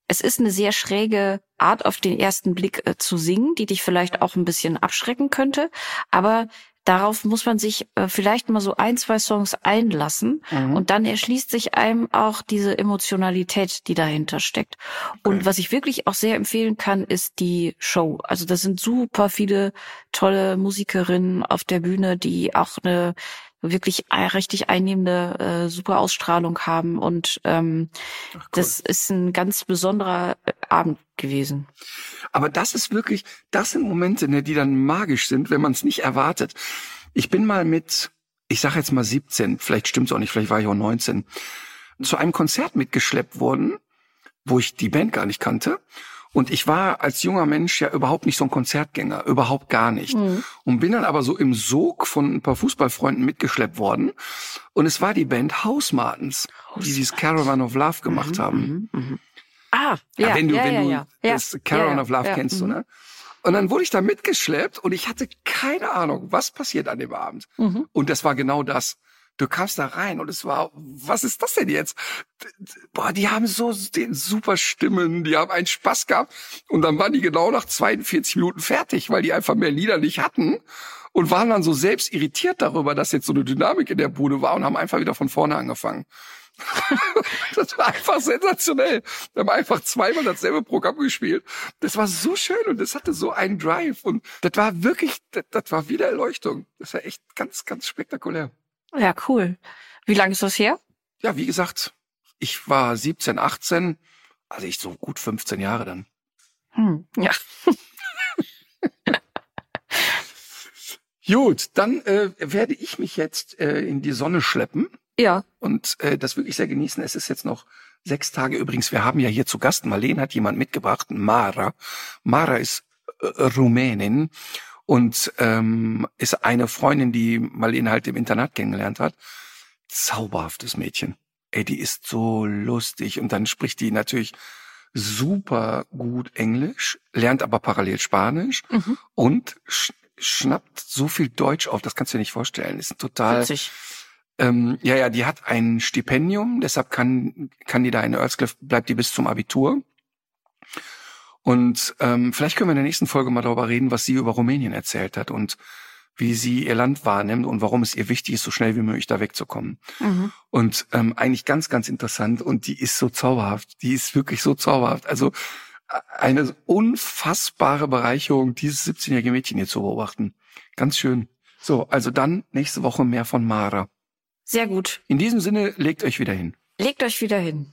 es ist eine sehr schräge Art auf den ersten Blick äh, zu singen, die dich vielleicht auch ein bisschen abschrecken könnte. Aber darauf muss man sich äh, vielleicht mal so ein, zwei Songs einlassen mhm. und dann erschließt sich einem auch diese Emotionalität, die dahinter steckt. Okay. Und was ich wirklich auch sehr empfehlen kann, ist die Show. Also das sind super viele tolle Musikerinnen auf der Bühne, die auch eine wirklich richtig einnehmende, äh, super Ausstrahlung haben. Und ähm, cool. das ist ein ganz besonderer äh, Abend gewesen. Aber das ist wirklich, das sind Momente, ne, die dann magisch sind, wenn man es nicht erwartet. Ich bin mal mit, ich sage jetzt mal 17, vielleicht stimmt's auch nicht, vielleicht war ich auch 19, zu einem Konzert mitgeschleppt worden, wo ich die Band gar nicht kannte. Und ich war als junger Mensch ja überhaupt nicht so ein Konzertgänger, überhaupt gar nicht. Mhm. Und bin dann aber so im Sog von ein paar Fußballfreunden mitgeschleppt worden. Und es war die Band House Martens, die dieses Caravan of Love gemacht mhm, haben. Mhm, mhm. Ah, ja, ja wenn du, ja, wenn ja, du das Caravan of Love kennst, du, mhm. ne? Und dann wurde ich da mitgeschleppt und ich hatte keine Ahnung, was passiert an dem Abend. Mhm. Und das war genau das. Du kamst da rein und es war, was ist das denn jetzt? Boah, die haben so den super Stimmen, die haben einen Spaß gehabt. Und dann waren die genau nach 42 Minuten fertig, weil die einfach mehr Lieder nicht hatten und waren dann so selbst irritiert darüber, dass jetzt so eine Dynamik in der Bude war und haben einfach wieder von vorne angefangen. das war einfach sensationell. Wir haben einfach zweimal dasselbe Programm gespielt. Das war so schön und das hatte so einen Drive und das war wirklich, das, das war wieder Erleuchtung. Das war echt ganz, ganz spektakulär. Ja, cool. Wie lange ist das her? Ja, wie gesagt, ich war 17, 18, also ich so gut 15 Jahre dann. Hm, ja. Gut, dann äh, werde ich mich jetzt äh, in die Sonne schleppen. Ja. Und äh, das wirklich sehr genießen. Es ist jetzt noch sechs Tage. Übrigens, wir haben ja hier zu Gast, Marleen hat jemand mitgebracht, Mara. Mara ist äh, Rumänin und ähm, ist eine Freundin, die Marlene halt im Internat kennengelernt hat. Zauberhaftes Mädchen. Ey, die ist so lustig und dann spricht die natürlich super gut Englisch, lernt aber parallel Spanisch mhm. und sch schnappt so viel Deutsch auf, das kannst du dir nicht vorstellen. Ist total. Witzig. Ähm, ja, ja, die hat ein Stipendium, deshalb kann, kann die da in Earthcliff, bleibt die bis zum Abitur. Und ähm, vielleicht können wir in der nächsten Folge mal darüber reden, was sie über Rumänien erzählt hat und wie sie ihr Land wahrnimmt und warum es ihr wichtig ist, so schnell wie möglich da wegzukommen. Mhm. Und ähm, eigentlich ganz, ganz interessant und die ist so zauberhaft. Die ist wirklich so zauberhaft. Also eine unfassbare Bereicherung, dieses 17-jährige Mädchen hier zu beobachten. Ganz schön. So, also dann nächste Woche mehr von Mara. Sehr gut. In diesem Sinne, legt euch wieder hin. Legt euch wieder hin.